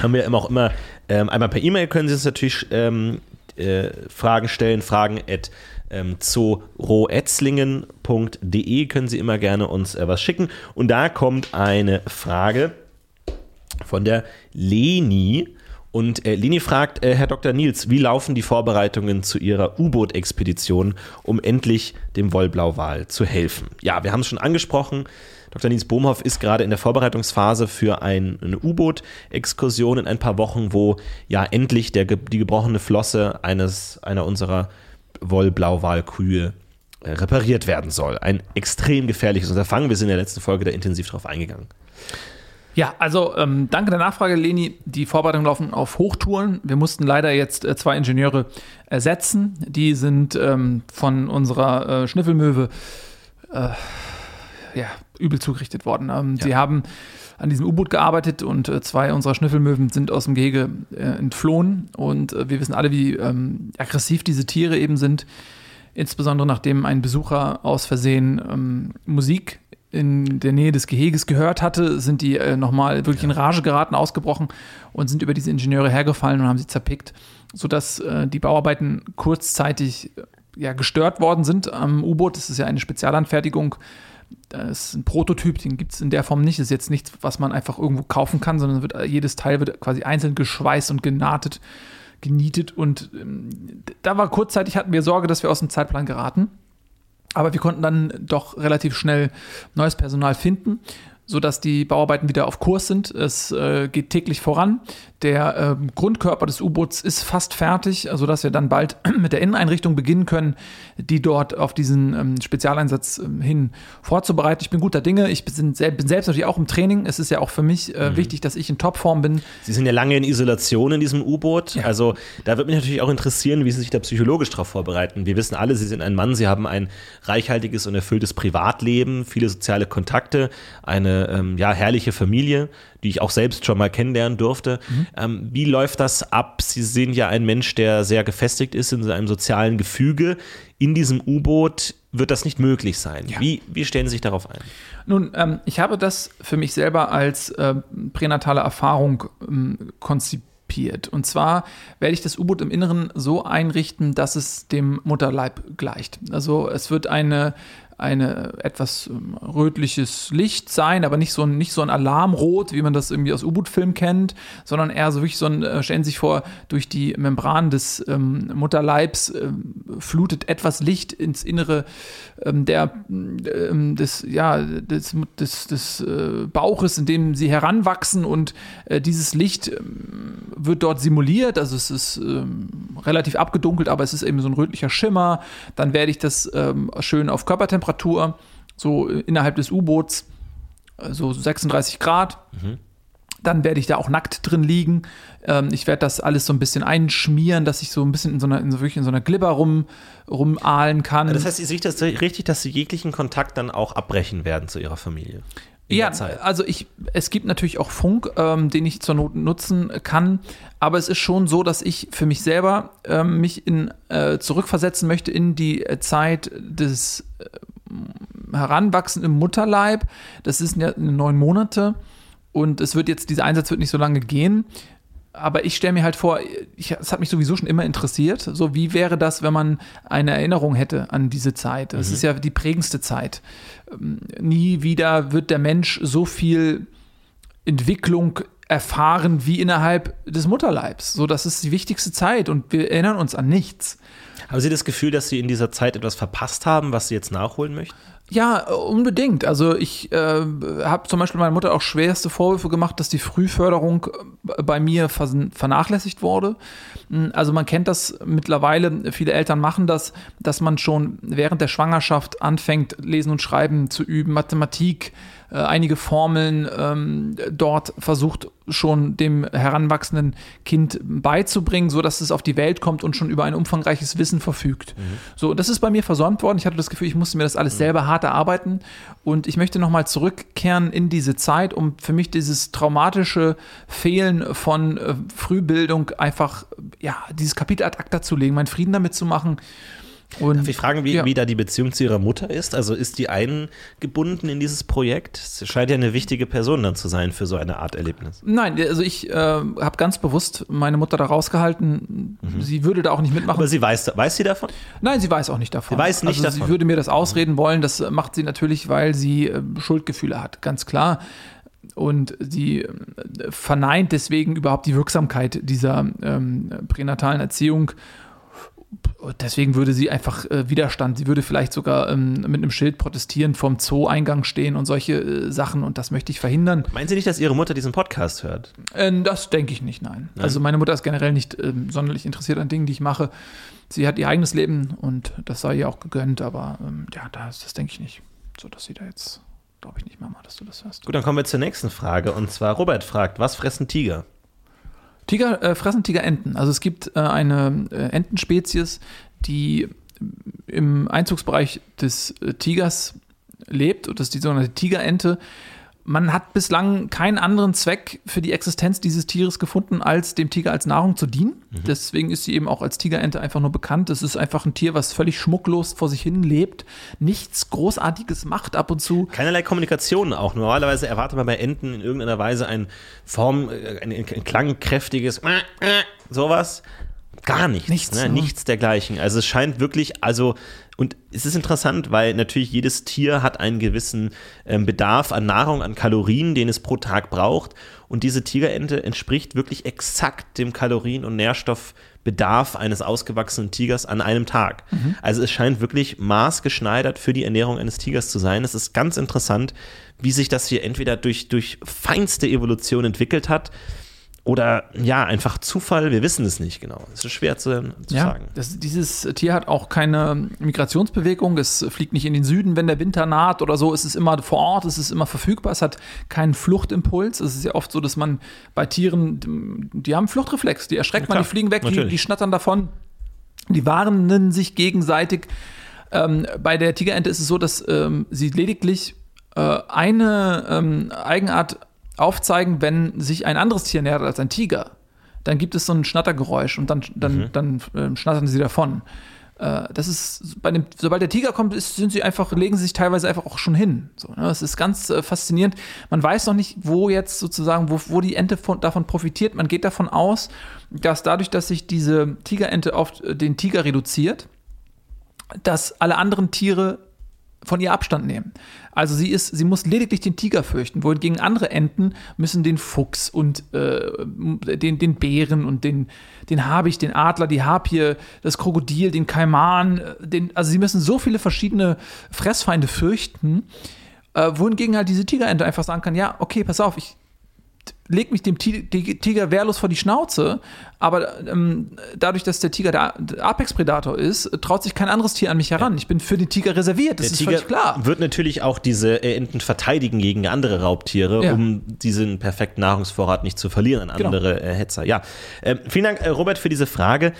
haben wir immer auch immer, ähm, einmal per E-Mail können Sie uns natürlich ähm, äh, Fragen stellen, fragen at ähm, zoroetzlingen.de können Sie immer gerne uns äh, was schicken. Und da kommt eine Frage von der Leni. Und äh, Leni fragt, äh, Herr Dr. Nils, wie laufen die Vorbereitungen zu Ihrer U-Boot-Expedition, um endlich dem Wollblauwal zu helfen? Ja, wir haben es schon angesprochen. Dr. Nils Bohmhoff ist gerade in der Vorbereitungsphase für ein, eine U-Boot-Exkursion in ein paar Wochen, wo ja endlich der, die gebrochene Flosse eines, einer unserer Wollblauwalkühe äh, repariert werden soll. Ein extrem gefährliches Unterfangen. Wir sind in der letzten Folge da intensiv drauf eingegangen. Ja, also ähm, danke der Nachfrage, Leni. Die Vorbereitungen laufen auf Hochtouren. Wir mussten leider jetzt äh, zwei Ingenieure ersetzen. Die sind ähm, von unserer äh, Schnüffelmöwe äh, ja, übel zugerichtet worden. Ähm, Ja. Sie haben an diesem U-Boot gearbeitet und äh, zwei unserer Schnüffelmöwen sind aus dem Gehege äh, entflohen. Und äh, wir wissen alle, wie ähm, aggressiv diese Tiere eben sind. Insbesondere nachdem ein Besucher aus Versehen ähm, Musik in der Nähe des Geheges gehört hatte, sind die äh, nochmal wirklich in Rage geraten, ausgebrochen und sind über diese Ingenieure hergefallen und haben sie zerpickt, sodass äh, die Bauarbeiten kurzzeitig ja, gestört worden sind am U-Boot. Das ist ja eine Spezialanfertigung. Das ist ein Prototyp, den gibt es in der Form nicht. Das ist jetzt nichts, was man einfach irgendwo kaufen kann, sondern wird, äh, jedes Teil wird quasi einzeln geschweißt und genahtet, genietet. Und ähm, da war kurzzeitig, hatten wir Sorge, dass wir aus dem Zeitplan geraten. Aber wir konnten dann doch relativ schnell neues Personal finden, sodass die Bauarbeiten wieder auf Kurs sind. Es äh, geht täglich voran. Der äh, Grundkörper des U-Boots ist fast fertig, sodass wir dann bald mit der Inneneinrichtung beginnen können, die dort auf diesen ähm, Spezialeinsatz ähm, hin vorzubereiten. Ich bin guter Dinge. Ich bin, sel bin, selbst natürlich auch im Training. Es ist ja auch für mich äh, mhm. wichtig, dass ich in Topform bin. Sie sind ja lange in Isolation in diesem U-Boot. Ja. Also da wird mich natürlich auch interessieren, wie Sie sich da psychologisch darauf vorbereiten. Wir wissen alle, Sie sind ein Mann, Sie haben ein reichhaltiges und erfülltes Privatleben, viele soziale Kontakte, eine ähm, ja, herrliche Familie die ich auch selbst schon mal kennenlernen durfte. Mhm. Ähm, wie läuft das ab? Sie sind ja ein Mensch, der sehr gefestigt ist in einem sozialen Gefüge. In diesem U-Boot wird das nicht möglich sein. Ja. Wie, wie stellen Sie sich darauf ein? Nun, ähm, ich habe das für mich selber als äh, pränatale Erfahrung ähm, konzipiert. Und zwar werde ich das U-Boot im Inneren so einrichten, dass es dem Mutterleib gleicht. Also es wird eine eine etwas ähm, rötliches Licht sein, aber nicht so ein, nicht so ein Alarmrot, wie man das irgendwie aus U-Boot-Filmen kennt, sondern eher so wirklich so ein, äh, stellen Sie sich vor, durch die Membran des ähm, Mutterleibs äh, flutet etwas Licht ins Innere ähm, der, ähm, des, ja, des, des, des äh, Bauches, in dem Sie heranwachsen und äh, dieses Licht ähm, wird dort simuliert, also es ist ähm, relativ abgedunkelt, aber es ist eben so ein rötlicher Schimmer. Dann werde ich das schön auf Körpertemperatur Temperatur, so innerhalb des U-Boots, so 36 Grad. Mhm. Dann werde ich da auch nackt drin liegen. Ähm, ich werde das alles so ein bisschen einschmieren, dass ich so ein bisschen in so einer, in so, wirklich in so einer Glibber rum, rumahlen kann. Das heißt, ist das richtig, dass Sie jeglichen Kontakt dann auch abbrechen werden zu Ihrer Familie? ja, also ich, es gibt natürlich auch Funk, ähm, den ich zur Not nutzen kann, aber es ist schon so, dass ich für mich selber ähm, mich in, äh, zurückversetzen möchte in die Zeit des äh, Heranwachsen im Mutterleib. Das sind ja neun Monate und es wird jetzt, dieser Einsatz wird nicht so lange gehen. Aber ich stelle mir halt vor, es hat mich sowieso schon immer interessiert. So, wie wäre das, wenn man eine Erinnerung hätte an diese Zeit? Das mhm. ist ja die prägendste Zeit. Ähm, nie wieder wird der Mensch so viel Entwicklung erfahren wie innerhalb des Mutterleibs. So, das ist die wichtigste Zeit und wir erinnern uns an nichts. Haben Sie das Gefühl, dass Sie in dieser Zeit etwas verpasst haben, was Sie jetzt nachholen möchten? Ja, unbedingt. Also ich äh, habe zum Beispiel meiner Mutter auch schwerste Vorwürfe gemacht, dass die Frühförderung äh, bei mir vernachlässigt wurde. Hm, also man kennt das mittlerweile, viele Eltern machen das, dass man schon während der Schwangerschaft anfängt, lesen und schreiben zu üben, Mathematik, äh, einige Formeln ähm, dort versucht schon dem heranwachsenden Kind beizubringen, so dass es auf die Welt kommt und schon über ein umfangreiches Wissen verfügt. Mhm. So, das ist bei mir versäumt worden. Ich hatte das Gefühl, ich musste mir das alles mhm. selber hart erarbeiten und ich möchte nochmal zurückkehren in diese Zeit, um für mich dieses traumatische Fehlen von äh, Frühbildung einfach, ja, dieses Kapitel ad acta zu legen, meinen Frieden damit zu machen und, Darf ich fragen, wie, ja. wie da die Beziehung zu ihrer Mutter ist? Also ist die eingebunden in dieses Projekt? Sie scheint ja eine wichtige Person dann zu sein für so eine Art Erlebnis. Nein, also ich äh, habe ganz bewusst meine Mutter da rausgehalten. Mhm. Sie würde da auch nicht mitmachen. Aber sie weiß, weiß sie davon? Nein, sie weiß auch nicht davon. Sie weiß nicht also davon. Sie würde mir das ausreden wollen. Das macht sie natürlich, weil sie äh, Schuldgefühle hat, ganz klar und sie äh, verneint deswegen überhaupt die Wirksamkeit dieser ähm, pränatalen Erziehung deswegen würde sie einfach äh, Widerstand, sie würde vielleicht sogar ähm, mit einem Schild protestieren, vom Zoo-Eingang stehen und solche äh, Sachen und das möchte ich verhindern. Meinen Sie nicht, dass Ihre Mutter diesen Podcast hört? Äh, das denke ich nicht, nein. nein. Also meine Mutter ist generell nicht ähm, sonderlich interessiert an Dingen, die ich mache. Sie hat ihr eigenes Leben und das sei ihr auch gegönnt, aber ähm, ja, das, das denke ich nicht. So, dass sie da jetzt, glaube ich nicht, Mama, dass du das hörst. Gut, dann kommen wir zur nächsten Frage und zwar Robert fragt, was fressen Tiger? Tiger äh, fressen Tigerenten. Also es gibt äh, eine äh, Entenspezies, die im Einzugsbereich des äh, Tigers lebt, und das ist die sogenannte Tigerente man hat bislang keinen anderen Zweck für die Existenz dieses Tieres gefunden, als dem Tiger als Nahrung zu dienen. Mhm. Deswegen ist sie eben auch als Tigerente einfach nur bekannt. Es ist einfach ein Tier, was völlig schmucklos vor sich hin lebt, nichts Großartiges macht ab und zu. Keinerlei Kommunikation auch. Normalerweise erwartet man bei Enten in irgendeiner Weise ein Form, äh, ein, ein klangkräftiges sowas. Gar nichts. Nichts, ne? mhm. nichts dergleichen. Also es scheint wirklich, also und es ist interessant, weil natürlich jedes Tier hat einen gewissen ähm, Bedarf an Nahrung, an Kalorien, den es pro Tag braucht. Und diese Tigerente entspricht wirklich exakt dem Kalorien- und Nährstoffbedarf eines ausgewachsenen Tigers an einem Tag. Also es scheint wirklich maßgeschneidert für die Ernährung eines Tigers zu sein. Es ist ganz interessant, wie sich das hier entweder durch, durch feinste Evolution entwickelt hat oder ja, einfach Zufall, wir wissen es nicht genau. Es ist schwer zu, zu Ja, sagen. das, dieses Tier hat auch keine Migrationsbewegung. Es fliegt nicht in den Süden, wenn der Winter naht oder so. Es ist immer vor Ort, es ist immer verfügbar. Es hat keinen Fluchtimpuls. Es ist ja oft so, dass man bei Tieren, die haben Fluchtreflex. Die erschreckt man, klar, die fliegen weg, die, die schnattern davon. Die warnen sich gegenseitig. Ähm, bei der Tigerente ist es so, dass ähm, sie lediglich äh, eine ähm, Eigenart aufzeigen, wenn sich ein anderes Tier nähert als ein Tiger. Dann gibt es so ein Schnattergeräusch und dann, dann, dann ähm, schnattern sie davon. Äh, das ist bei dem, sobald der Tiger kommt, ist, sind sie einfach, legen sie sich teilweise einfach auch schon hin. So, ne? Das ist ganz äh, faszinierend. Man weiß noch nicht, wo jetzt sozusagen, wo, wo die Ente von, davon profitiert. Man geht davon aus, dass dadurch, dass sich diese Tigerente auf äh, den Tiger reduziert, dass alle anderen Tiere von ihr Abstand nehmen. Also sie ist, sie muss lediglich den Tiger fürchten, wohingegen andere Enten müssen den Fuchs und äh, den, den Bären und den, den Habicht, den Adler, die Harpie, das Krokodil, den Kaiman, äh, den, also sie müssen so viele verschiedene Fressfeinde fürchten, äh, wohingegen halt diese Tigerente einfach sagen kann, ja, okay, pass auf, ich leg mich dem Ti- Ti- Tiger wehrlos vor die Schnauze, aber ähm, dadurch, dass der Tiger der Apex-Predator ist, traut sich kein anderes Tier an mich heran. Ich bin für den Tiger reserviert, das Der ist Tiger völlig klar. wird natürlich auch diese äh, Enten verteidigen gegen andere Raubtiere, Ja. um diesen perfekten Nahrungsvorrat nicht zu verlieren an Genau. andere äh, Hetzer. Ja, ähm, vielen Dank, äh, Robert, für diese Frage.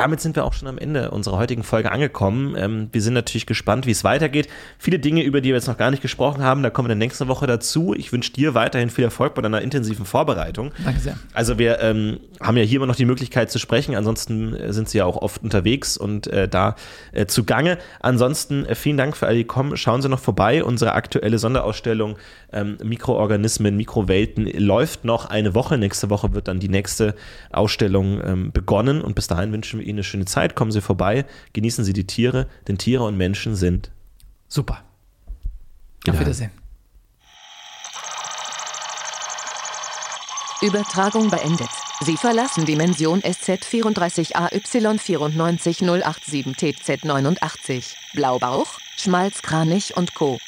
Damit sind wir auch schon am Ende unserer heutigen Folge angekommen. Ähm, wir sind natürlich gespannt, wie es weitergeht. Viele Dinge, über die wir jetzt noch gar nicht gesprochen haben, da kommen wir dann nächste Woche dazu. Ich wünsche dir weiterhin viel Erfolg bei deiner intensiven Vorbereitung. Danke sehr. Also wir ähm, haben ja hier immer noch die Möglichkeit zu sprechen. Ansonsten äh, sind sie ja auch oft unterwegs und äh, da äh, zugange. Ansonsten äh, vielen Dank für alle, die kommen. Schauen Sie noch vorbei. Unsere aktuelle Sonderausstellung ähm, Mikroorganismen, Mikrowelten läuft noch eine Woche. Nächste Woche wird dann die nächste Ausstellung ähm, begonnen. Und bis dahin wünschen wir Ihnen eine schöne Zeit. Kommen Sie vorbei, genießen Sie die Tiere, denn Tiere und Menschen sind Super. Auf. Wiedersehen. Übertragung beendet. Sie verlassen Dimension SZ34AY94087TZ89. Blaubauch, Schmalzkranich und Co.